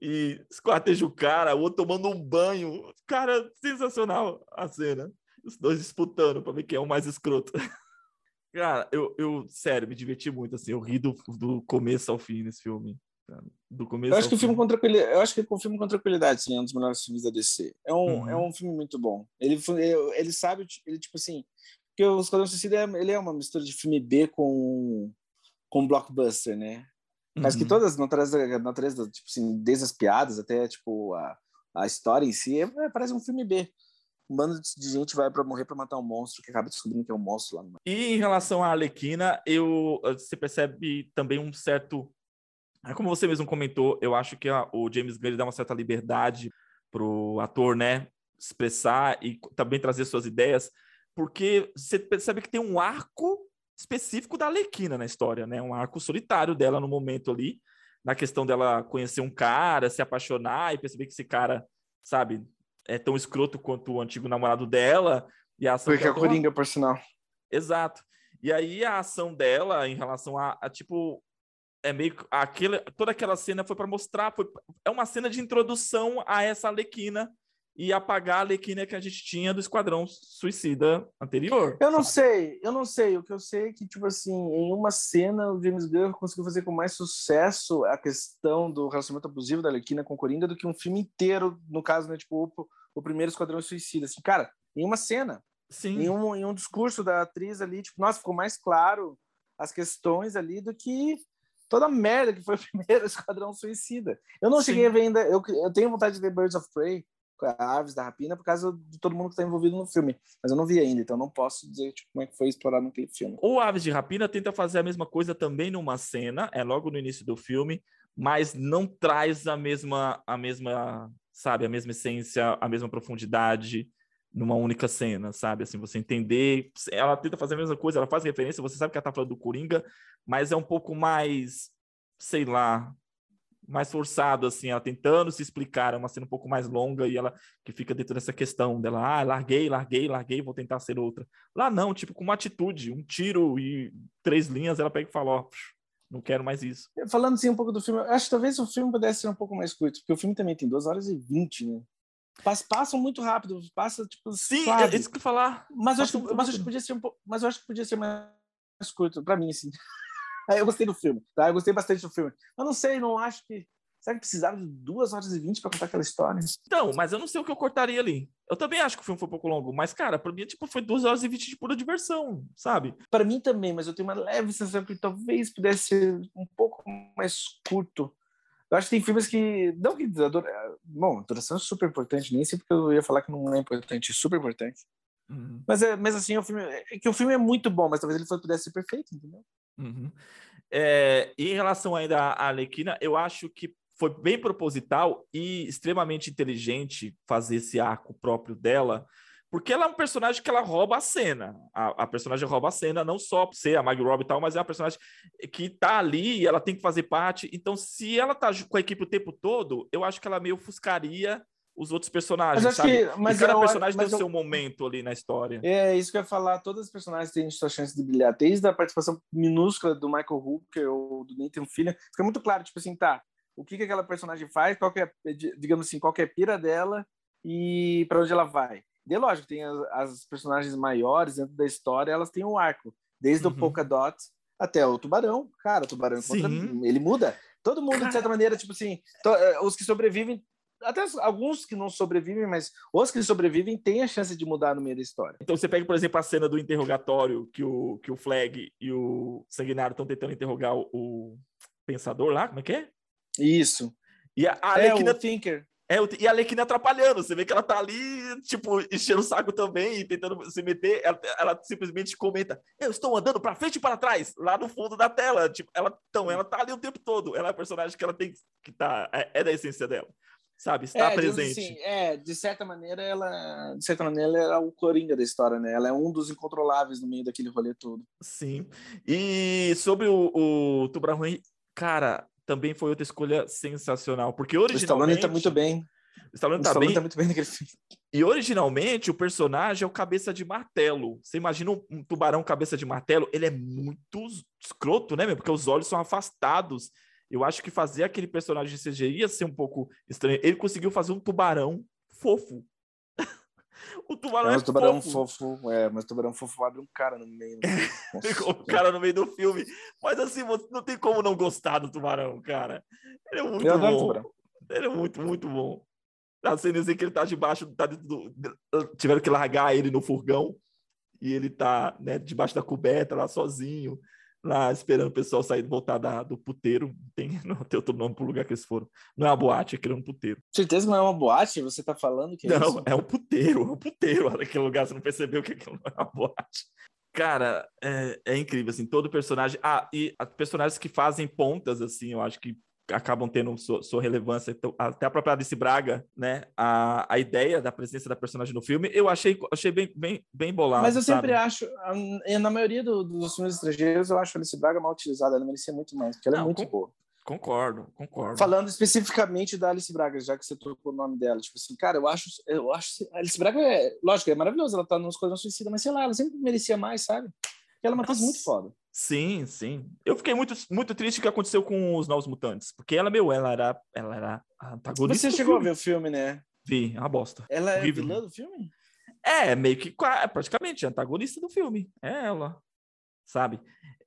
S1: e esquarteja o cara, o outro tomando um banho. Cara, sensacional a cena. Os dois disputando para ver quem é o mais escroto. Cara, eu, eu, sério, me diverti muito, assim, eu ri do, do começo ao fim nesse filme. Do começo
S2: eu acho que o filme com tranquilidade, eu acho que o filme com tranquilidade sim, é um dos melhores filmes da DC. É um, uhum. é um filme muito bom. Ele, ele sabe, ele tipo assim, porque o Esquadrão Suicida ele é uma mistura de filme B com com blockbuster, né? Mas uhum. que todas traz não traz tipo assim, desde as piadas até tipo a, a história em si, é, parece um filme B um bando de gente vai para morrer para matar um monstro que acaba descobrindo que é um monstro lá no
S1: E em relação à Alequina, eu você percebe também um certo é como você mesmo comentou, eu acho que a, o James Gunn dá uma certa liberdade pro ator, né, expressar e também trazer suas ideias, porque você percebe que tem um arco específico da Alequina na história, né? Um arco solitário dela no momento ali, na questão dela conhecer um cara, se apaixonar e perceber que esse cara, sabe, é tão escroto quanto o antigo namorado dela. E a
S2: ação Porque a Coringa, por sinal.
S1: Exato. E aí a ação dela em relação a, a tipo é meio aquele toda aquela cena foi para mostrar foi, é uma cena de introdução a essa Alequina e apagar a Alequina que a gente tinha do Esquadrão Suicida anterior.
S2: Eu não sabe? sei, eu não sei. O que eu sei é que, tipo assim, em uma cena o James Gunn conseguiu fazer com mais sucesso a questão do relacionamento abusivo da Alequina com Coringa do que um filme inteiro, no caso, né, tipo, o, o primeiro Esquadrão Suicida. Assim, cara, em uma cena,
S1: Sim.
S2: Em, um, em um discurso da atriz ali, tipo, nossa, ficou mais claro as questões ali do que toda a merda que foi o primeiro Esquadrão Suicida. Eu não Sim. cheguei a ver ainda, eu, eu tenho vontade de ver Birds of Prey, Aves da Rapina por causa de todo mundo que está envolvido no filme. Mas eu não vi ainda, então não posso dizer tipo, como é que foi explorado naquele filme.
S1: O Aves de Rapina tenta fazer a mesma coisa também numa cena, é logo no início do filme, mas não traz a mesma, a mesma, sabe, a mesma essência, a mesma profundidade numa única cena, sabe? Assim, você entender, ela tenta fazer a mesma coisa, ela faz referência, você sabe que ela tá falando do Coringa, mas é um pouco mais, sei lá, mais forçado, assim, ela tentando se explicar, é uma cena um pouco mais longa e ela que fica dentro dessa questão dela, ah, larguei, larguei, larguei, vou tentar ser outra. Lá não, tipo, com uma atitude, um tiro e três linhas, ela pega e fala, ó, não quero mais isso.
S2: Falando assim um pouco do filme, acho que talvez o filme pudesse ser um pouco mais curto, porque o filme também tem duas horas e vinte, né? Passa, passam muito rápido, passa tipo.
S1: Sim, é isso que eu falar.
S2: Mas eu, acho, mas acho que podia ser um pouco, mas eu acho que podia ser mais curto, para mim, assim. Eu gostei do filme, tá? Eu gostei bastante do filme. Mas não sei, não acho que. Será que precisava de duas horas e vinte para contar aquela história?
S1: Então, mas eu não sei o que eu cortaria ali. Eu também acho que o filme foi um pouco longo, mas, cara, pra mim, tipo, foi duas horas e vinte de pura diversão, sabe?
S2: Para mim também, mas eu tenho uma leve sensação que talvez pudesse ser um pouco mais curto. Eu acho que tem filmes que. Não que. Bom, a duração é super importante, nem sei porque eu ia falar que não é importante, é super importante. Uhum. Mas, é, mas assim, o filme, é que o filme é muito bom, mas talvez ele pudesse ser perfeito, entendeu?
S1: Uhum. É, em relação ainda à Arlequina, eu acho que foi bem proposital e extremamente inteligente fazer esse arco próprio dela, porque ela é um personagem que ela rouba a cena. A, a personagem rouba a cena, não só por ser a Maggie Robbie e tal, mas é uma personagem que tá ali e ela tem que fazer parte. Então, se ela tá com a equipe o tempo todo, eu acho que ela meio ofuscaria os outros personagens, mas sabe? Que, mas e cada personagem tem o seu momento ali na história.
S2: É, isso que eu ia falar. Todos os personagens têm sua chance de brilhar. Desde a participação minúscula do Michael Hooker ou do Nathan Fillion, fica muito claro, tipo assim, tá, o que, que aquela personagem faz, qual é, digamos assim, qual é a pira dela e para onde ela vai. E é lógico, tem as, as, personagens maiores dentro da história, elas têm um arco. Desde uhum. o Polka Dot até o Tubarão. Cara, o Tubarão ele muda. Todo mundo, de certa maneira, tipo assim, to, eh, os que sobrevivem até alguns que não sobrevivem, mas os que sobrevivem têm a chance de mudar no meio da história.
S1: Então você pega, por exemplo, a cena do interrogatório que o, que o Flag e o Sanguinário estão tentando interrogar o, o, pensador lá, como é que é?
S2: Isso.
S1: E a, a é, o Thinker. É, e a Alequina atrapalhando. Você vê que ela tá ali, tipo, enchendo o saco também, tentando se meter. Ela, ela simplesmente comenta: Eu estou andando para frente e para trás, lá no fundo da tela. Tipo, ela, então, ela tá ali o tempo todo. Ela é a personagem que ela tem que tá. É, é da essência dela sabe? Está é, presente. Assim,
S2: é, de certa maneira, ela, de certa maneira, ela é o coringa da história, né? Ela é um dos incontroláveis no meio daquele rolê todo.
S1: Sim. E sobre o, o Tubarão cara, também foi outra escolha sensacional, porque originalmente... O Stallone
S2: tá muito bem.
S1: O Stallone,
S2: O
S1: tá,
S2: Stallone
S1: bem.
S2: tá muito bem naquele filme.
S1: E originalmente o personagem é o cabeça de martelo. Você imagina um, um tubarão cabeça de martelo? Ele é muito escroto, né? Porque os olhos são afastados. Eu acho que fazer aquele personagem de CGI ia ser um pouco estranho. Ele conseguiu fazer um tubarão fofo. o tubarão
S2: É
S1: é,
S2: um tubarão
S1: fofo.
S2: fofo. É, mas o tubarão fofo abre um cara no meio. né? Nossa.
S1: o cara no meio do filme. Mas assim, você não tem como não gostar do tubarão, cara. Ele é muito
S2: Eu
S1: bom.
S2: tubarão.
S1: Ele é muito, muito bom. A cena assim que ele tá debaixo, tá do. Tiveram que largar ele no furgão e ele tá, né, debaixo da coberta, lá sozinho, lá esperando o pessoal sair, voltar da, do puteiro. Tem, não tem outro nome pro lugar que eles foram. Não é uma boate, aquele é um puteiro.
S2: Certeza que não é uma boate? Você tá falando que é
S1: não,
S2: isso?
S1: é um puteiro, é um puteiro. Aquele lugar, você não percebeu que aquilo não é uma boate. Cara, é, é incrível, assim, todo personagem. Ah, e as personagens que fazem pontas, assim, eu acho que acabam tendo sua, sua relevância. Então, até a própria Alice Braga, né? A, a ideia da presença da personagem no filme, eu achei, achei bem, bem, bem bolado.
S2: Mas eu
S1: sabe?
S2: sempre acho, na maioria do- dos filmes estrangeiros, eu acho a Alice Braga mal utilizada. Ela merecia muito mais, porque ela
S1: Não,
S2: é muito
S1: com-
S2: boa.
S1: Concordo, concordo.
S2: Falando especificamente da Alice Braga, já que você trocou o nome dela, tipo assim, cara, eu acho, eu acho Alice Braga é, lógico, é maravilhosa, ela tá no Esquadrão Suicida, mas sei lá, ela sempre merecia mais, sabe? Porque ela é uma
S1: Nossa.
S2: muito foda.
S1: Sim, sim. Eu fiquei muito, muito triste o que aconteceu com os Novos Mutantes. Porque ela, meu, ela era, ela era antagonista.
S2: Você chegou a ver o filme, né?
S1: Vi, é uma bosta.
S2: Ela é vilã do filme?
S1: É, meio que qua- praticamente a antagonista do filme. É ela. Sabe?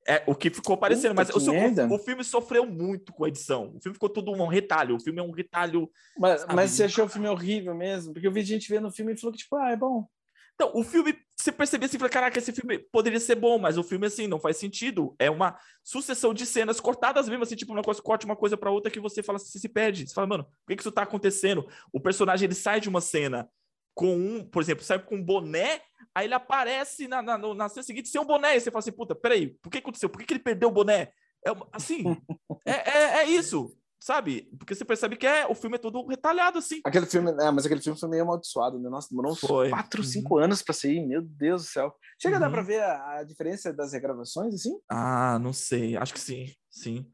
S1: É o que ficou parecendo,
S2: Puta,
S1: mas o,
S2: merda.
S1: o filme sofreu muito com a edição. O filme ficou tudo um retalho. O filme é um retalho.
S2: Mas,
S1: Sabe?
S2: mas você achou o filme horrível mesmo? Porque eu vi gente vendo o filme e falou que, tipo, ah, é bom.
S1: Então, o filme, você percebia assim, fala, caraca, esse filme poderia ser bom, mas o filme, assim, não faz sentido. É uma sucessão de cenas cortadas mesmo, assim, tipo, uma coisa corta uma coisa pra outra que você fala, você se perde. Você fala, mano, por que, que isso tá acontecendo? O personagem, ele sai de uma cena com um, por exemplo, sai com um boné, aí ele aparece na, na, na cena seguinte sem um boné, e você fala assim, puta, peraí, por que aconteceu? Por que, que ele perdeu o boné? É, assim, é, é, é isso, sabe? Porque você percebe que é, o filme é todo retalhado, assim.
S2: Aquele filme, é, mas aquele filme foi meio amaldiçoado, né? Nossa, demorou uns
S1: Foi.
S2: 4,
S1: Uhum.
S2: 5 anos pra sair, meu Deus do céu. Chega a dar
S1: Uhum.
S2: pra ver a, a diferença das regravações, assim?
S1: Ah, não sei. Acho que sim. Sim.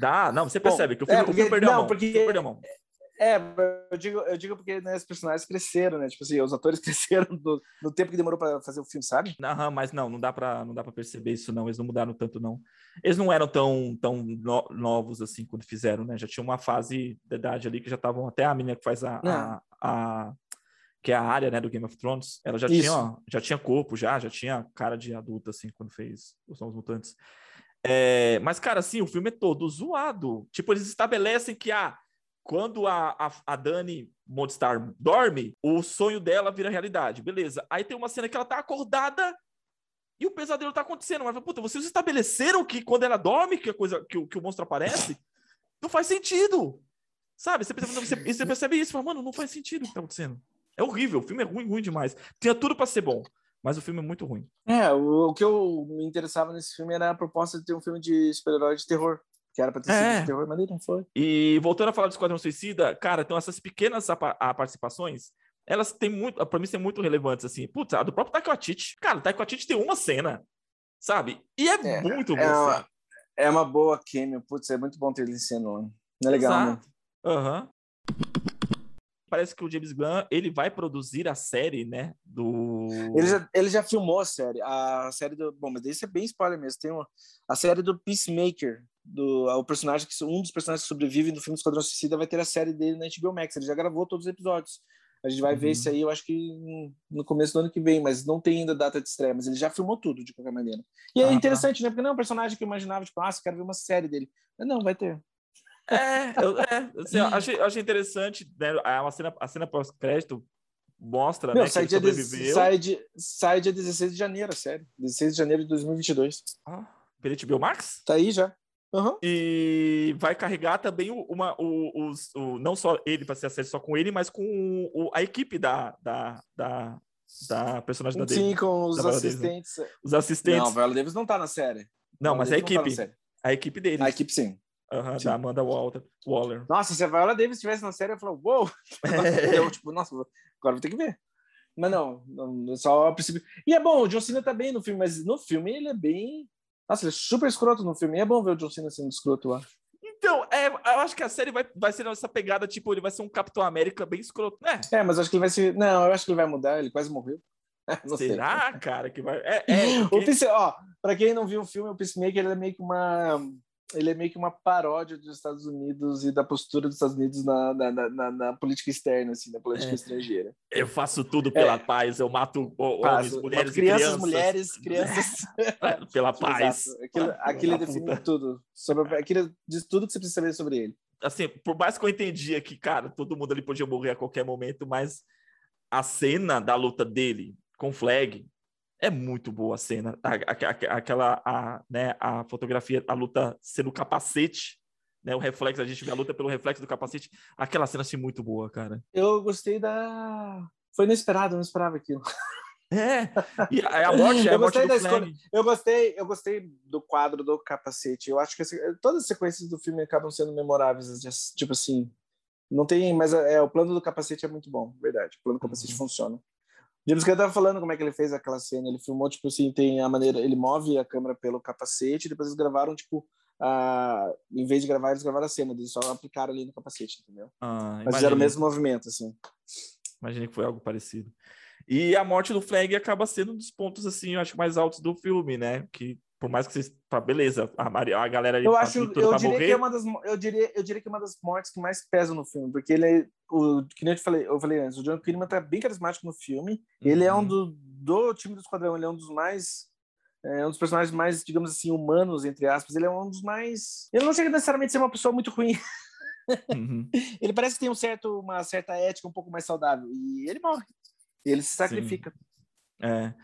S1: Dá, não, você
S2: Bom,
S1: percebe que o
S2: é,
S1: filme, o
S2: porque-
S1: filme perdeu a
S2: não,
S1: mão.
S2: porque-
S1: o perdeu a mão.
S2: É, eu digo, eu digo porque né, os personagens cresceram, né? Tipo assim, os atores cresceram do, no tempo que demorou pra fazer o filme, sabe?
S1: Aham, mas não, não dá para não dá para perceber isso não. Eles não mudaram tanto não. Eles não eram tão tão no- novos assim quando fizeram, né? Já tinha uma fase de idade ali que já estavam até a menina que faz a, a, a- que é a área, né, do Game of Thrones. Ela já
S2: Isso.
S1: tinha já tinha corpo já, já tinha cara de adulta assim quando fez os Novos Mutantes. É, mas cara, assim, o filme é todo zoado. Tipo, eles estabelecem que ah, quando a, a, a Dani Mondstar dorme, o sonho dela vira realidade. Beleza. Aí tem uma cena que ela tá acordada e o pesadelo tá acontecendo. Mas, puta, vocês estabeleceram que quando ela dorme, que a coisa, que, o- que o monstro aparece? Não faz sentido. Sabe? Você, percebe- você, você percebe isso e fala, mano, não faz sentido o que tá acontecendo. É horrível, o filme é ruim, ruim demais. Tinha tudo pra ser bom, mas o filme é muito ruim.
S2: É, o, o que eu me interessava nesse filme era a proposta de ter um filme de super-herói de terror. Que era pra ter
S1: É.
S2: sido terror, mas ele não foi.
S1: E voltando a falar do Esquadrão Suicida, cara, então essas pequenas participações, elas têm muito, pra mim, são muito relevantes, assim. Putz, a do próprio Taika Waititi. Cara, o Taika Waititi tem uma cena, sabe? E é,
S2: É,
S1: muito bom.
S2: É
S1: assim.
S2: uma, é uma boa cameo. Putz, é muito bom ter ele em cena. Não é legal, né?
S1: Exato. Aham. Parece que o James Gunn, ele vai produzir a série, né, do...
S2: Ele já, ele já filmou a série. A série do. Bom, mas isso é bem spoiler mesmo. Tem uma, a série do Peacemaker. Do, o personagem que um dos personagens que sobrevive no filme Esquadrão Suicida vai ter a série dele na HBO Max. Ele já gravou todos os episódios. A gente vai ver
S1: Uhum.
S2: isso aí, eu acho que no começo do ano que vem, mas não tem ainda data de estreia, mas ele já filmou tudo, de qualquer maneira. E é
S1: Ah,
S2: interessante, né? Porque não é um personagem que eu imaginava, tipo, ah, eu quero ver uma série dele. Mas não, vai ter.
S1: É, eu, é, assim, eu achei, eu achei interessante, né, a, cena, a cena pós-crédito mostra,
S2: Meu,
S1: né, que
S2: sai,
S1: ele
S2: dia de-
S1: sobreviveu.
S2: sai, de, sai dia 16 de janeiro, a série. 16 de janeiro de 2022.
S1: Ah, pela HBO Max?
S2: Tá aí já. Aham.
S1: E vai carregar também uma, o, os, o, não só ele para ser acesso só com ele, mas com o- a equipe da, da, da, da personagem da
S2: Sim,
S1: Davis.
S2: com os
S1: Viola Davis, né?
S2: assistentes.
S1: Os assistentes.
S2: Não,
S1: Não,
S2: Viola Davis não tá na série. Viola
S1: mas a
S2: Davis não tá
S1: equipe.
S2: série.
S1: a equipe dele.
S2: A equipe sim.
S1: Aham,
S2: sim.
S1: da Amanda Walter, Waller.
S2: Nossa, se a Viola Davis estivesse na série, eu falava, uou! Eu, tipo, nossa, agora vou ter que ver. Mas não, não, só a princípio. E é bom, o John Cena tá bem no filme, mas no filme ele é bem. Nossa, ele é super escroto no filme. E é bom ver o John Cena sendo escroto, eu acho.
S1: Então, é, eu acho que a série vai, vai ser essa pegada, tipo, ele vai ser um Capitão América bem escroto, né?
S2: É, mas acho que ele vai ser. Não, eu acho que ele vai mudar, ele quase morreu.
S1: Não Será, sei. cara, que vai. É, é
S2: porque... o Peace... ó, pra quem não viu o filme, o Peacemaker ele é meio que uma ele é meio que uma paródia dos Estados Unidos e da postura dos Estados Unidos na, na, na, na política externa, assim, na política é. estrangeira.
S1: Eu faço tudo pela é. paz, eu mato homens, mulheres
S2: crianças,
S1: crianças,
S2: mulheres, crianças.
S1: pela paz.
S2: Aquilo, aquilo define tudo. Sobre, aquilo diz tudo que você precisa saber sobre ele.
S1: Assim, por mais que eu entendia que, cara, todo mundo ali podia morrer a qualquer momento, mas a cena da luta dele com o Flag é muito boa a cena, a, a, aquela a, né, a fotografia, a luta sendo capacete, né, o reflexo, a gente vê a luta pelo reflexo do capacete, aquela cena assim muito boa, cara.
S2: Eu gostei da foi inesperado, eu não esperava aquilo.
S1: É, e a, a morte, é a morte do
S2: escolha. Eu gostei, eu gostei do quadro do capacete. Eu acho que assim, todas as sequências do filme acabam sendo memoráveis, tipo assim, não tem, mas é, é o plano do capacete é muito bom, verdade. O plano do capacete uhum. funciona. James Gunn tava falando como é que ele fez aquela cena. Ele filmou, tipo assim, tem a maneira. Ele move a câmera pelo capacete, depois eles gravaram, tipo, a, em vez de gravar, eles gravaram a cena, eles só aplicaram ali no capacete, entendeu? Ah, Mas fizeram o mesmo movimento, assim.
S1: Imaginei que foi algo parecido. E a morte do Flag acaba sendo um dos pontos, assim, eu acho mais altos do filme, né? Que por mais que vocês. Tá, beleza, a, a galera.
S2: Eu acho, eu diria morrer. que é uma das. Eu diria, eu diria que é uma das mortes que mais pesam no filme, porque ele é. O, que nem eu te falei, eu falei antes, o John Kinnaman tá bem carismático no filme. Uhum. Ele é um uhum. do, do time do Esquadrão, ele é um dos mais. É um dos personagens mais, digamos assim, humanos, entre aspas. Ele é um dos mais. Ele não chega necessariamente a ser uma pessoa muito ruim. Uhum. ele parece que tem um certo, uma certa ética um pouco mais saudável. E ele morre. Ele se sacrifica.
S1: Sim. É.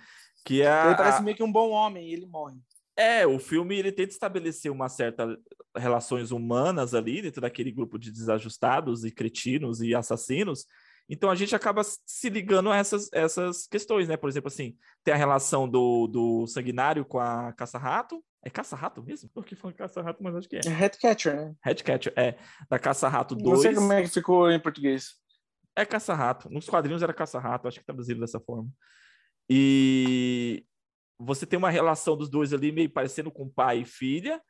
S1: Que é
S2: ele parece meio que um bom homem e ele morre.
S1: É, o filme ele tenta estabelecer uma certa relações humanas ali dentro daquele grupo de desajustados e cretinos e assassinos. Então a gente acaba se ligando a essas, essas questões, né? Por exemplo, assim, tem a relação do, do sanguinário com a caça-rato. É caça-rato mesmo? Porque foi caça-rato, mas acho que é.
S2: É Headcatcher, né?
S1: Headcatcher, é. Da caça-rato 2.
S2: Não sei como é que ficou em português.
S1: É caça-rato. Nos quadrinhos era caça-rato, acho que traduzido dessa forma. E você tem uma relação dos dois ali meio parecendo com pai e filha,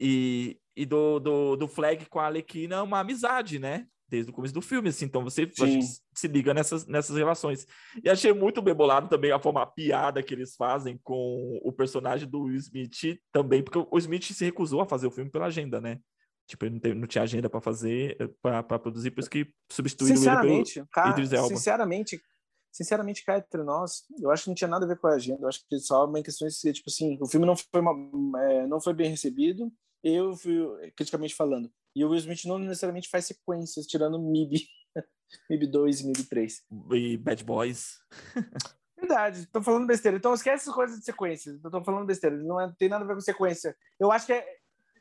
S1: e, e do, do, do Flag com a Alequina uma amizade, né? Desde o começo do filme, assim, então você se liga nessas, nessas relações. E achei muito bem bolado também a forma a piada que eles fazem com o personagem do Will Smith também, porque o Smith se recusou a fazer o filme pela agenda, né? Tipo, ele não, tem, não tinha agenda para fazer, para produzir, por isso que substituíram ele pelo
S2: cara, Idris Elba. Sinceramente, sinceramente, cá entre nós, eu acho que não tinha nada a ver com a agenda. Eu acho que só uma questão de tipo assim, o filme não foi, uma, é, não foi bem recebido, eu fui criticamente falando. E o Will Smith não necessariamente faz sequências, tirando MIB, MIB 2 e MIB 3.
S1: E Bad Boys.
S2: Verdade, tô falando besteira. Então esquece essas coisas de sequências. Eu tô falando besteira. Não é, tem nada a ver com sequência. Eu acho que é,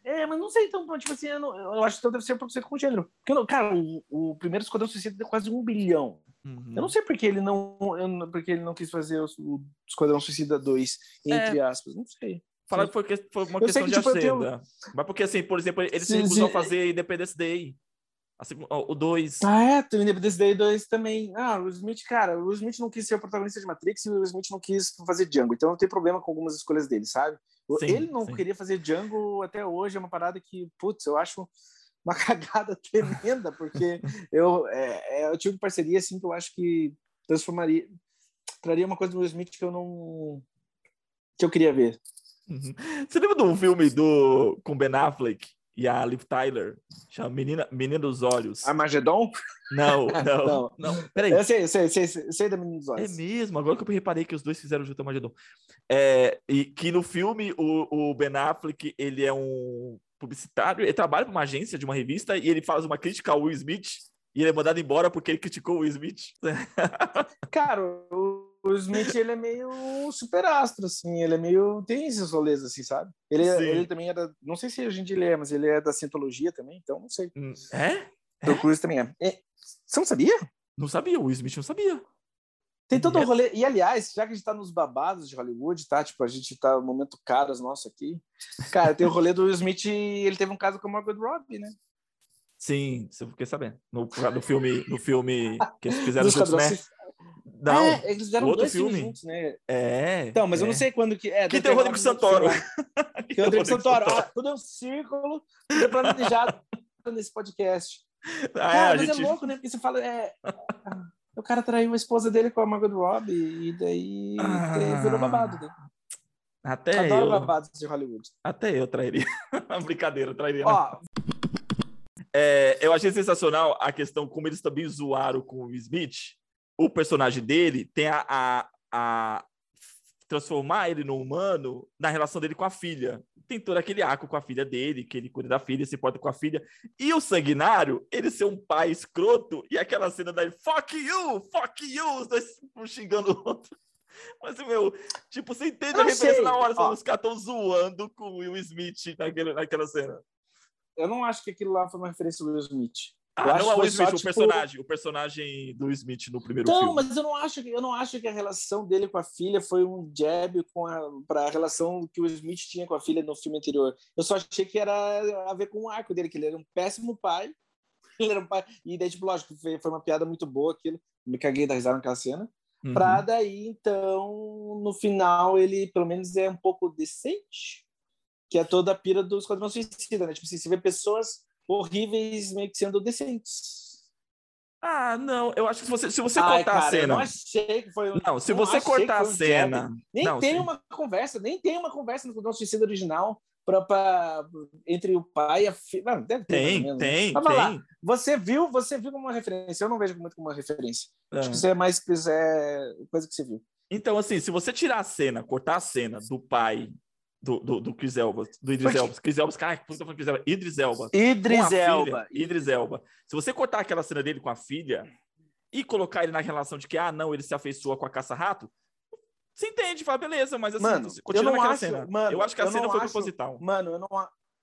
S2: é, mas não sei, então, tipo assim, eu, não, eu acho que então deve ser um preconceito com gênero. Porque, cara, o, o primeiro Esquadrão Suicida deu quase um bilhão. Uhum. Eu não sei porque ele não, eu, porque ele não quis fazer o, o Esquadrão Suicida 2, entre é. aspas, não sei.
S1: Falaram que foi, que foi uma eu questão que, de tipo, agenda. Tenho... Mas porque, assim, por exemplo, ele se recusou a fazer Independence Day. Assim, o 2.
S2: Ah, é, tem o Independence Day 2 também. Ah, o Smith, cara, o Smith não quis ser o protagonista de Matrix e o Smith não quis fazer Django. Então não tem problema com algumas escolhas dele, sabe? Sim, ele não sim. queria fazer Django até hoje, é uma parada que, putz, eu acho uma cagada tremenda, porque eu, é, é o tipo de parceria assim que eu acho que transformaria, traria uma coisa do Will Smith que eu não. que eu queria ver.
S1: Uhum. Você lembra de um filme do, com Ben Affleck e a Liv Tyler? Chama Menina, Menina dos Olhos.
S2: Armagedon?
S1: Não, não, não. não. Peraí.
S2: Eu sei, sei, sei, sei da Menina dos Olhos.
S1: É mesmo, agora que eu reparei que os dois fizeram junto Armagedon. É, e que no filme o, o Ben Affleck, ele é um publicitário, ele trabalha para uma agência de uma revista e ele faz uma crítica ao Will Smith e ele é mandado embora porque ele criticou o Will Smith.
S2: Cara, o o Smith ele é meio superastro, assim, ele é meio. tem esses rolês, assim, sabe? Ele, é, ele também era. Não sei se a gente lê, mas ele é da Cientologia também, então não sei.
S1: Hum, é?
S2: Tom Cruise também é. é. Você não sabia?
S1: Não sabia, o Smith não sabia.
S2: Tem todo o um rolê. E, aliás, já que a gente tá nos babados de Hollywood, tá? Tipo, a gente tá no momento caras nosso aqui. Cara, tem o rolê do Will Smith, ele teve um caso com a Margot Robbie, né?
S1: Sim, você fiquei sabendo. No, no filme, no filme que eles fizeram juntos, né?
S2: Não, é, eles fizeram outro dois filme. juntos, né?
S1: É.
S2: Então, mas
S1: é.
S2: eu não sei quando que. É,
S1: que tem o Rodrigo Santoro.
S2: Que é o Rodrigo Santoro. Ah, tudo é um círculo, tudo é planejado nesse podcast. Ah, é, mas é gente... é louco, né? Porque você fala, é, o cara traiu a esposa dele com a Margot Robbie e daí ah, virou babado, né?
S1: Até
S2: Adoro
S1: eu.
S2: babados de Hollywood.
S1: Até eu trairia. Brincadeira, eu trairia. Ó, é, eu achei sensacional a questão como eles também zoaram com o Smith. O personagem dele tem a, a, a transformar ele no humano na relação dele com a filha. Tem todo aquele arco com a filha dele, que ele cuida da filha, se importa com a filha. E o sanguinário, ele ser um pai escroto, e aquela cena daí, fuck you, fuck you, os dois xingando o outro. Mas, meu, tipo, você entende a referência sei. na hora, os caras estão zoando com o Will Smith naquele, naquela cena.
S2: Eu não acho que aquilo lá foi uma referência ao Will Smith.
S1: Ah, não é o Will Smith, só, o tipo... personagem, o personagem do Smith no primeiro
S2: não,
S1: filme.
S2: Não, mas eu não acho que eu não acho que a relação dele com a filha foi um jab com para a relação que o Smith tinha com a filha no filme anterior. Eu só achei que era a ver com o arco dele, que ele era um péssimo pai. Ele era um pai e daí tipo, lógico, foi, foi uma piada muito boa aquilo. Me caguei da risada naquela cena. Uhum. Pra daí, então, no final, ele pelo menos é um pouco decente, que é toda a pira do Esquadrão Suicida, né? Tipo assim, você vê pessoas horríveis meio que sendo decentes.
S1: Ah, não, eu acho que se você, se você Ai, cortar cara, a cena.
S2: Eu não achei que foi.
S1: Não, se não você cortar a cena.
S2: Nem
S1: não,
S2: tem sim. uma conversa, nem tem uma conversa no Esquadrão Suicida original pra, pra, entre o pai e a filha. Deve ter.
S1: Tem, mesmo, tem, tem. Lá.
S2: Você viu, você viu como uma referência. Eu não vejo muito como uma referência. É. Acho que isso é mais é, coisa que você viu.
S1: Então, assim, se você tirar a cena, cortar a cena do pai do, do, do Chris Elba, do Idris Elba. Chris Elba, cara, que falando Chris Elba? Idris Elba.
S2: Idris Elba.
S1: Filha, Idris Elba. Se você cortar aquela cena dele com a filha e colocar ele na relação de que, ah, não, ele se afeiçoa com a caça-rato, você entende, fala, beleza, mas assim,
S2: mano,
S1: continua
S2: eu não
S1: naquela
S2: acho,
S1: cena.
S2: Mano,
S1: eu acho que a cena foi
S2: acho,
S1: proposital.
S2: Mano, eu não,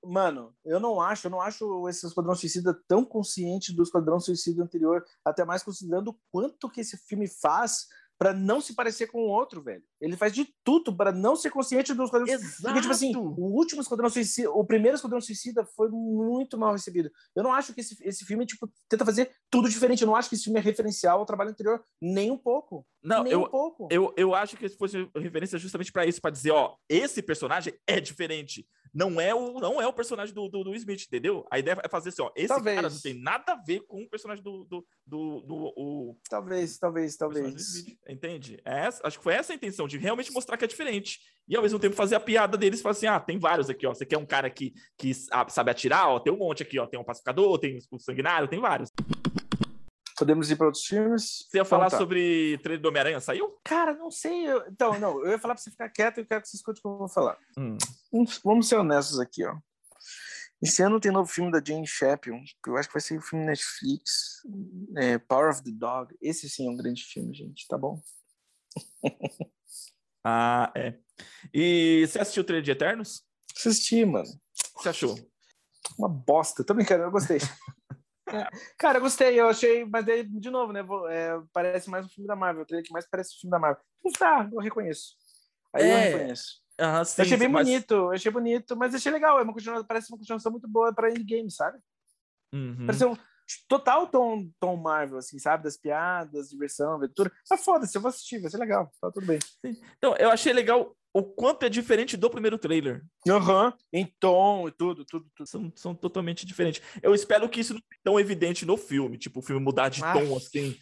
S2: mano, eu não acho, eu não acho esse Esquadrão Suicida tão consciente do Esquadrão Suicida anterior, até mais considerando o quanto que esse filme faz para não se parecer com o outro, velho. Ele faz de tudo para não ser consciente do Esquadrão Suicida. Porque, tipo assim, o último Esquadrão Suicida, o primeiro Esquadrão Suicida foi muito mal recebido. Eu não acho que esse, esse filme, tipo, tenta fazer tudo diferente. Eu não acho que esse filme é referencial ao trabalho anterior, nem um pouco.
S1: Não,
S2: nem
S1: eu,
S2: um pouco.
S1: Eu, eu acho que esse fosse referência justamente para isso, para dizer, ó, esse personagem é diferente não é o, não é o personagem do, do, do Smith, entendeu? A ideia é fazer assim, ó, esse talvez. cara não tem nada a ver com o personagem do, do, do, do o,
S2: talvez, talvez, talvez.
S1: entende? É acho que foi essa a intenção, de realmente mostrar que é diferente. E ao mesmo tempo fazer a piada deles, falar assim, ah, tem vários aqui, ó, você quer um cara que, que sabe atirar, ó, tem um monte aqui, ó, tem um pacificador, tem um sanguinário, tem vários.
S2: Podemos ir para outros filmes?
S1: Você ia falar então, tá. sobre trailer do Homem-Aranha, saiu?
S2: Cara, não sei. Eu... Então, não, eu ia falar para você ficar quieto e eu quero que você escute o que eu vou falar. Hum. Vamos ser honestos aqui, ó. Esse ano tem novo filme da Jane Champion, que eu acho que vai ser o um filme Netflix, é, Power of the Dog. Esse sim é um grande filme, gente, tá bom?
S1: ah, é. E você assistiu o trailer de Eternos?
S2: Assisti, mano.
S1: O que você achou?
S2: Uma bosta. Tô brincando, eu gostei. Cara, eu gostei, eu achei, mas daí, de novo, né? É, parece mais um filme da Marvel, o trailer que mais parece um filme da Marvel. Mas tá, eu reconheço. Aí é. eu reconheço.
S1: Uhum, sim,
S2: achei bem
S1: mas...
S2: bonito, achei bonito, mas achei legal. É uma continuação, parece uma continuação muito boa para Endgame, sabe?
S1: Uhum.
S2: Parece um total tom, tom Marvel, assim, sabe? Das piadas, diversão, aventura. Mas foda-se, eu vou assistir, vai ser legal, tá tudo bem.
S1: Então, eu achei legal o quanto é diferente do primeiro trailer.
S2: Aham, uhum. em tom e tudo, tudo, tudo.
S1: São, são totalmente diferentes. Eu espero que isso não seja tão evidente no filme, tipo, o filme mudar de ah. tom, assim,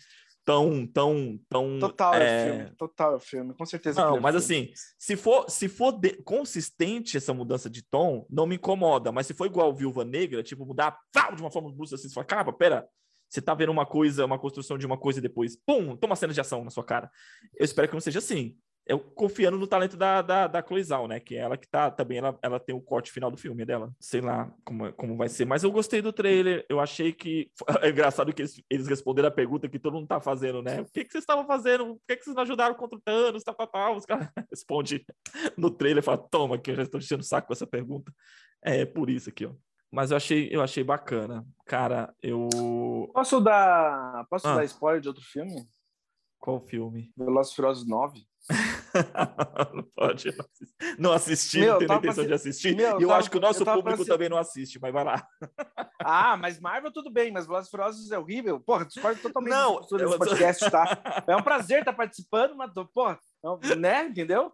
S1: tão, tão, tão...
S2: Total é, é filme, total é filme, com certeza.
S1: Não,
S2: é
S1: mas
S2: filme.
S1: assim, se for, se for de... consistente essa mudança de tom, não me incomoda, mas se for igual Viúva Negra, tipo, mudar de uma forma brusca, assim, você fala, cara, pera, você tá vendo uma coisa, uma construção de uma coisa e depois, pum, toma cena de ação na sua cara. Eu espero que não seja assim eu confiando no talento da, da, da Chloe Zhao, né? Que é ela que tá também, ela, ela tem o corte final do filme dela. Sei lá como, como vai ser, mas eu gostei do trailer. Eu achei que. É engraçado que eles, eles responderam a pergunta que todo mundo tá fazendo, né? O que, que vocês estavam fazendo? Por que, que vocês não ajudaram contra o Thanos? Tá, tá, tá. Os caras respondem no trailer fala: toma, que eu já estou enchendo o saco com essa pergunta. É por isso aqui, ó. Mas eu achei, eu achei bacana. Cara, eu.
S2: Posso dar. Posso ah. dar spoiler de outro filme?
S1: Qual filme?
S2: Velozes Furiosos 9.
S1: não pode não assistir, não tem intenção de assistir. Meu, e eu tava, acho que o nosso público também não assiste, mas vai lá.
S2: ah, mas Marvel tudo bem, mas Velozes Furiosos é horrível. Porra, discordo totalmente não, desse podcast, tá? É um prazer estar participando, mas, porra, né? Entendeu?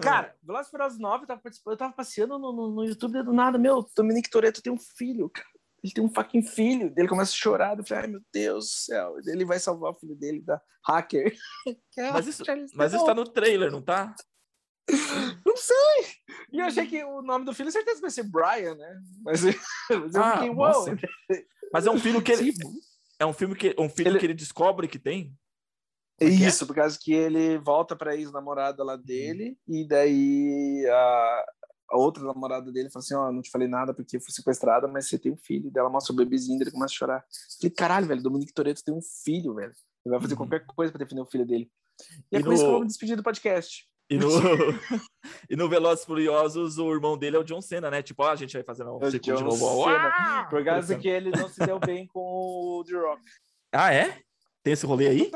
S2: Cara, Velozes Furiosos 9, eu tava, participando- eu tava passeando no, no, no YouTube do nada, meu, Dominique Toretto tem um filho, cara. Ele tem um fucking filho. Ele começa a chorar. Eu falei, ai meu Deus do céu. Ele vai salvar o filho dele da hacker. Que é
S1: Mas isso- Mas isso tá no trailer, não tá?
S2: Não sei. E eu achei que o nome do filho, certeza vai ser Brian, né? Mas, mas eu
S1: Ah,
S2: fiquei, uau.
S1: nossa. Mas é um filho que ele,
S2: Sim,
S1: é um filme que um filho
S2: Ele-
S1: que ele descobre que tem.
S2: É
S1: é é?
S2: isso, por causa que ele volta pra ex-namorada lá dele, e daí a, a outra namorada dele fala assim: Ó, não te falei nada porque eu fui sequestrada, mas você tem um filho. Daí ela mostra o bebezinho dele começa a chorar. Falei, caralho, velho, Dominique Toretto tem um filho, velho. Ele vai fazer
S1: Uhum.
S2: qualquer coisa pra defender o filho dele. E, é
S1: E
S2: com isso que eu
S1: no-
S2: vou me despedir do podcast.
S1: E no, e no Velozes Furiosos, o irmão dele é o John Cena, né? Tipo, ó, a gente vai fazer um
S2: É o
S1: sequel de novo. Ah!
S2: Por causa que ele não se deu bem com o The Rock.
S1: Ah, é? Tem esse rolê aí?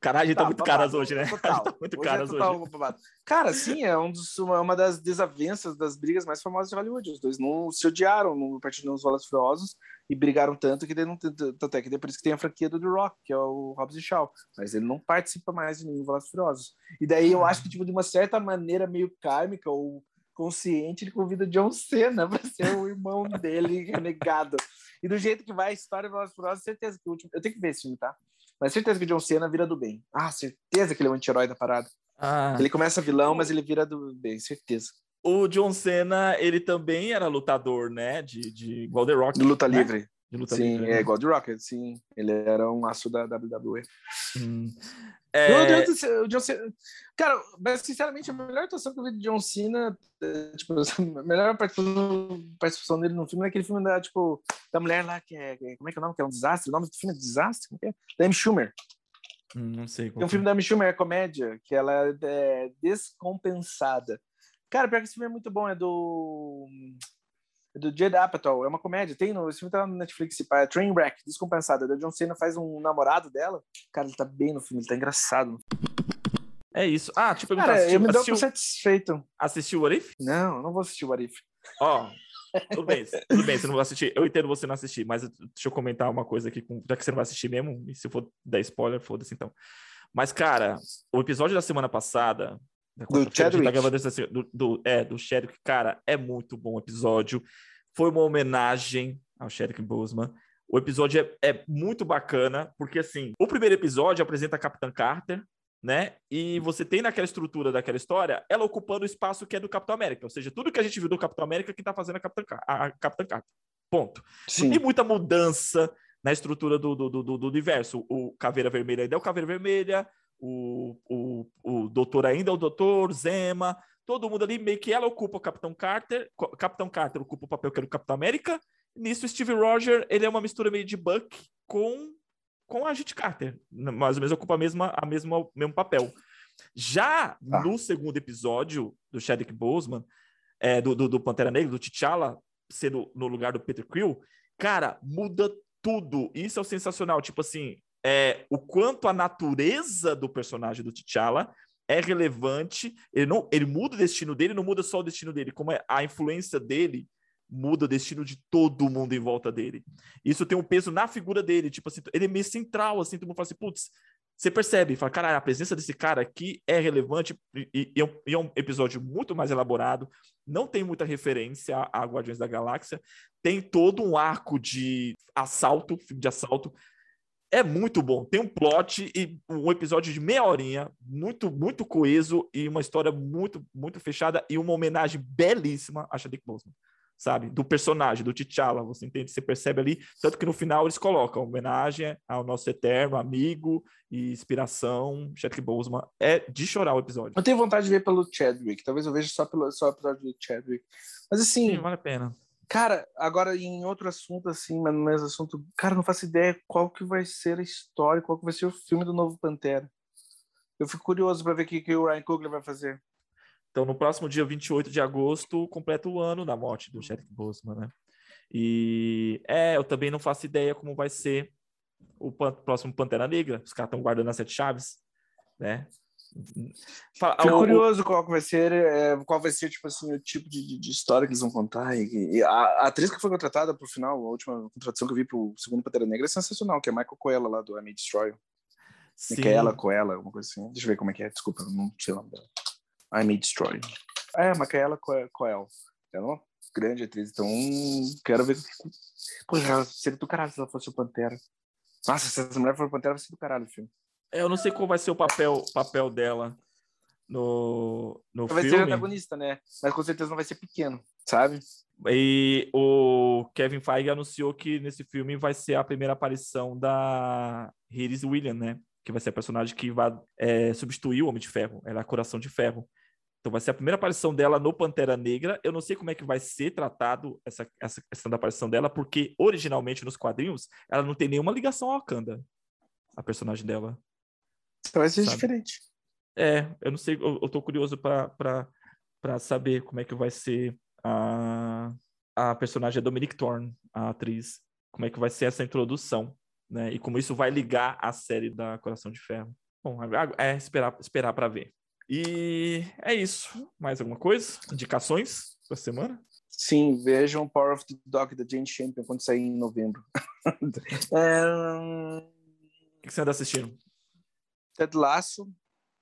S1: Caralho, a gente tá, muito
S2: babado,
S1: caras hoje, né?
S2: Total.
S1: A gente tá muito
S2: Hoje é
S1: caras
S2: total
S1: hoje.
S2: babado. Cara, sim, é um dos- uma, das desavenças, das brigas mais famosas de Hollywood. Os dois não se odiaram no Partido dos e Furiosos e brigaram tanto que não, tanto é que depois que tem a franquia do The Rock, que é o Hobbs e Shaw. Mas ele não participa mais de nenhum Velozes e Furiosos. E daí eu acho que, tipo, de uma certa maneira meio kármica ou consciente, ele convida John Cena para ser o irmão dele renegado. E do jeito que vai a história do Velozes Furiosos, certeza que o último... Eu tenho que ver esse filme, tá? Mas certeza que o John Cena vira do bem. Ah, certeza que ele é o anti-herói da parada.
S1: Ah,
S2: Ele começa vilão, mas ele vira do bem, certeza.
S1: o John Cena, ele também era lutador, né? De, de igual The Rock.
S2: De luta
S1: né?
S2: livre.
S1: De luta
S2: sim,
S1: livre.
S2: é
S1: né?
S2: igual de Rocket, sim. Ele era um aço da WWE.
S1: Hum. É,
S2: Deus o John Cena. Cara, mas sinceramente, a melhor atuação que eu vi de John Cena, é, tipo, a melhor participação, dele no filme é aquele filme da, tipo, da mulher lá que é. Como é que é o nome? Que é um desastre? O nome do filme é Desastre? Como é? é? Da Amy Schumer.
S1: hum, não sei. qual
S2: Tem um filme da Amy Schumer, é comédia, que ela é descompensada. Cara, pior que esse filme é muito bom, é do. É do Jed Apatow, é uma comédia. Tem no, esse filme tá no Netflix, pá, é Trainwreck, Descompensada. Da John Cena faz um namorado dela. Cara, ele tá bem no filme, ele tá engraçado.
S1: É isso. Ah, deixa eu perguntar.
S2: Cara,
S1: assistiu,
S2: eu me dou por satisfeito.
S1: assistiu o What If?
S2: Não, não vou assistir o Arif.
S1: Ó, tudo bem, tudo bem, você não vai assistir. Eu entendo você não assistir, mas deixa eu comentar uma coisa aqui, com, já que você não vai assistir mesmo, e se for dar spoiler, foda-se então. Mas, cara, o episódio da semana passada. Gente tá
S2: Chadwick.
S1: gravando esse, assim, do, do, é, do Chadwick, cara, é muito bom o episódio. Foi uma homenagem ao Chadwick Boseman. O episódio é, é muito bacana, porque assim, o primeiro episódio apresenta a Capitã Carter, né? E você tem naquela estrutura daquela história, ela ocupando o espaço que é do Capitão América. Ou seja, tudo que a gente viu do Capitão América, quem tá fazendo é a Capitã, Car- a Capitã Carter. Ponto.
S2: Sim.
S1: tem muita mudança na estrutura do, do, do, do- do universo. O Caveira Vermelha ainda é o Caveira Vermelha, o, o, o Doutor ainda é o Doutor, Zema, todo mundo ali meio que ela ocupa o Capitão Carter, Capitão Carter ocupa o papel que era o Capitão América, nisso o Steve Roger, ele é uma mistura meio de Buck com, com a Agente Carter, mais ou menos ocupa a mesma, a mesma, o mesmo papel. Já
S2: Tá.
S1: no segundo episódio do Chadwick Boseman, é, do, do, do Pantera Negra, do T'Challa, sendo no lugar do Peter Quill, cara, muda tudo. Isso é o sensacional. Tipo assim, é, o quanto a natureza do personagem do T'Challa é relevante. Ele, não, ele muda o destino dele, não muda só o destino dele, como é a influência dele muda o destino de todo mundo em volta dele. Isso tem um peso na figura dele, tipo assim, ele é meio central, assim, todo mundo fala assim, putz, você percebe, fala, caralho, a presença desse cara aqui é relevante e, e é e é um episódio muito mais elaborado, não tem muita referência a, a Guardiões da Galáxia, tem todo um arco de assalto, de assalto, é muito bom. Tem um plot e um episódio de meia horinha, muito, muito coeso e uma história muito, muito fechada e uma homenagem belíssima a Chadwick Boseman, sabe? Do personagem, do T'Challa, você entende? Você percebe ali, tanto que no final eles colocam homenagem ao nosso eterno amigo e inspiração, Chadwick Boseman. É de chorar o episódio.
S2: Eu tenho vontade de ver pelo Chadwick. Talvez eu veja só pelo só o episódio do Chadwick. Mas assim,
S1: Sim, vale a pena.
S2: Cara, agora em outro assunto, assim, mas no assunto, cara, não faço ideia qual que vai ser a história, qual que vai ser o filme do novo Pantera. Eu fico curioso para ver o que, que o Ryan Coogler vai fazer.
S1: Então, no próximo dia 28 de agosto, completa o ano da morte do Chadwick Boseman, né? E é, eu também não faço ideia como vai ser o pan- próximo Pantera Negra. Os caras estão guardando as sete chaves, né? Fala-
S2: Fico curioso qual vai ser, é, qual vai ser, tipo assim, o tipo de, de- história que eles vão contar. E, e a, a atriz que foi contratada pro final, a última contratação que eu vi pro segundo Pantera Negra é sensacional, que é Michael Coelho lá do I May Destroy.
S1: sim,
S2: Micaela Coelho, alguma coisa assim. Deixa eu ver como é que é, desculpa, eu não sei o nome dela. I May Destroy. É, Micaela Coel. Ela é uma grande atriz, então quero ver. Pô, seria do caralho se ela fosse o Pantera. Nossa, se essa mulher for o Pantera, vai ser do caralho o filme.
S1: É, eu não sei qual vai ser o papel, papel dela no, no
S2: vai
S1: filme.
S2: Vai ser antagonista, né? Mas com certeza não vai ser pequeno, sabe?
S1: E o Kevin Feige anunciou que nesse filme vai ser a primeira aparição da Iris Williams, né? Que vai ser a personagem que vai é, substituir o Homem de Ferro. Ela é a Coração de Ferro. Então vai ser a primeira aparição dela no Pantera Negra. Eu não sei como é que vai ser tratado essa, essa questão da aparição dela, porque originalmente nos quadrinhos ela não tem nenhuma ligação ao Wakanda, a personagem dela.
S2: Então vai ser sabe? diferente.
S1: É, eu não sei, eu, eu tô curioso para saber como é que vai ser a, a personagem é Dominic Thorne, a atriz, como é que vai ser essa introdução, né? E como isso vai ligar à série da Coração de Ferro. Bom, é esperar esperar para ver. E é isso. Mais alguma coisa? Indicações para semana?
S2: Sim, vejam Power of the Dog da Jane Champion quando sair em novembro.
S1: é... O que você anda assistindo?
S2: Ted Lasso,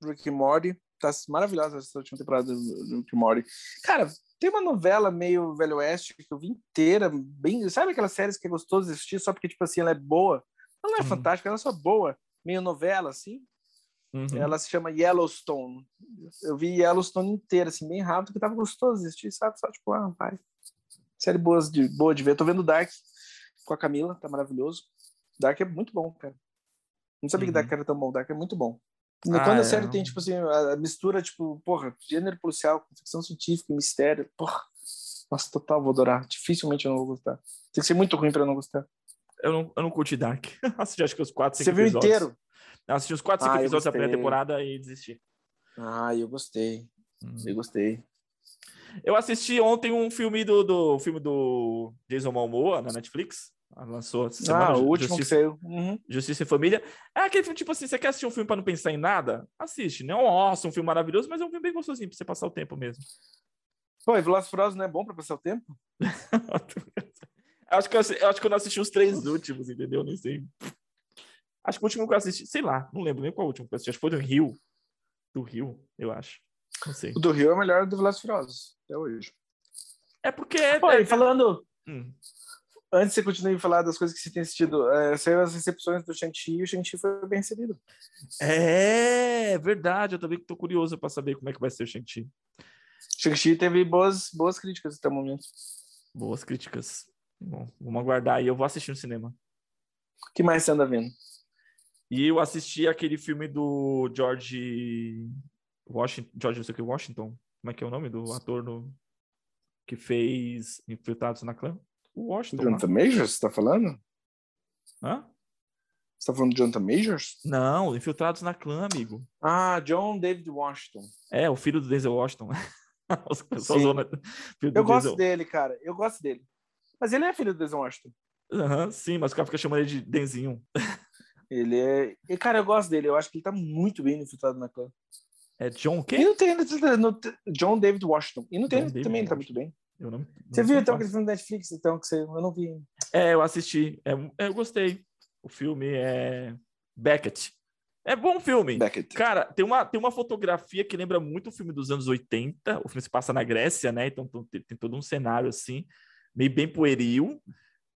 S2: Rick and Morty. Tá maravilhosa essa última temporada do Rick and Morty. Cara, tem uma novela meio Velho Oeste que eu vi inteira, bem. Sabe aquelas séries que é gostoso assistir só porque, tipo assim, ela é boa? Ela não é uhum. fantástica, ela é só boa. Meio novela, assim. Uhum. Ela se chama Yellowstone. Eu vi Yellowstone inteira, assim, bem rápido, porque tava gostoso de assistir, sabe? Só tipo, ah, vai. Série boa de, boa de ver. tô vendo Dark com a Camila, tá maravilhoso. Dark é muito bom, cara. Não sabia uhum. que Dark era tão bom. Dark é muito bom. Ah, Quando a é. série tem, tipo assim, a mistura, tipo, porra, gênero policial, ficção científica, mistério, porra. Nossa, total, vou adorar. Dificilmente eu não vou gostar. Tem que ser muito ruim pra não gostar.
S1: Eu não, eu não curti Dark. Assisti acho que os quatro,
S2: cinco Você viu episódios. inteiro?
S1: Assisti os quatro, cinco ah, episódios da primeira temporada e desisti.
S2: Ah, eu gostei. Hum. Eu gostei.
S1: Eu assisti ontem um filme do, do filme do Jason Momoa na Netflix. Lançou essa semana.
S2: Ah, o último Justiça, que saiu. Uhum.
S1: Justiça e Família. É aquele filme, tipo assim, você quer assistir um filme para não pensar em nada? Assiste. Não é um, um filme maravilhoso, mas é um filme bem gostosinho para você passar o tempo mesmo.
S2: Pô, e Furiosos não é bom para passar o tempo?
S1: acho, que eu, eu, acho que eu não assisti os três últimos, entendeu? Nem sei. Acho que o último que eu assisti, sei lá, não lembro nem qual o último que eu assisti. Acho que foi do Rio. Do Rio, eu acho. Não sei.
S2: O do Rio é o melhor do Furiosos, até hoje.
S1: É porque.
S2: Pô, é, falando. Hum. Antes de você continuar a falar das coisas que você tem assistido, é, saiu as recepções do Shang-Chi e o Shang-Chi foi bem recebido.
S1: É verdade, eu também estou curioso para saber como é que vai ser o Shang-Chi.
S2: Shang-Chi teve boas, boas críticas até o momento.
S1: Boas críticas. Bom, vamos aguardar aí. Eu vou assistir no cinema.
S2: O que mais você anda vendo?
S1: E eu assisti aquele filme do George Washington, George não sei o que, Washington. Como é que é o nome do ator no... que fez Infiltrados na Clã? O Washington.
S2: Jonathan Majors, você tá falando?
S1: Hã?
S2: Você tá falando de Jonathan Majors?
S1: Não, Infiltrados na Clã, amigo.
S2: Ah, John David Washington.
S1: É, o filho do Denzel Washington.
S2: eu gosto Denzel. dele, cara. Eu gosto dele. Mas ele é filho do Denzel Washington.
S1: Uhum, sim, mas o cara fica chamando ele de Denzinho.
S2: Ele é. E, cara, eu gosto dele. Eu acho que ele tá muito bem infiltrado na clã.
S1: É John o quê?
S2: E não tem no, John David Washington. E não tem também, ele tá muito bem. Eu não, não você viu então aquele filme da Netflix, então, que você, eu não vi.
S1: É, eu assisti. É, eu gostei. O filme é Beckett. É bom filme. Beckett. Cara, tem uma, tem uma fotografia que lembra muito o filme dos anos 80. O filme se passa na Grécia, né? Então tem, tem todo um cenário assim, meio bem pueril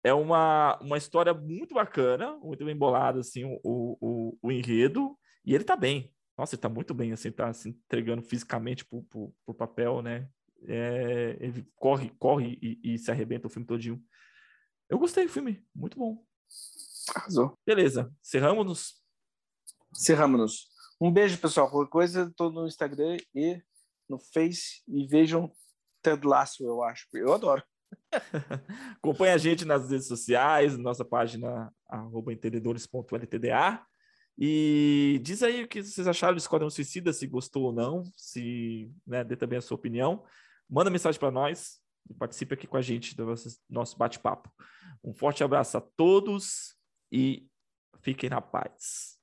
S1: é uma, uma história muito bacana, muito bem bolada, assim, o, o, o enredo, e ele tá bem. Nossa, ele tá muito bem, assim, tá se entregando fisicamente pro, pro, pro papel, né? É, ele corre, corre e, e, se arrebenta o filme todinho. Eu gostei do filme, muito bom.
S2: Arrasou.
S1: Beleza, cerramos-nos?
S2: Cerramos-nos. Um beijo, pessoal. Qualquer coisa, tô no Instagram e no Face e vejam Ted Lasso, eu acho. Eu adoro.
S1: Acompanhe a gente nas redes sociais, nossa página entendedores.ltda. E diz aí o que vocês acharam do Esquadrão Suicida, se gostou ou não, se né, dê também a sua opinião. Manda mensagem para nós e participe aqui com a gente do nosso bate-papo. Um forte abraço a todos e fiquem na paz.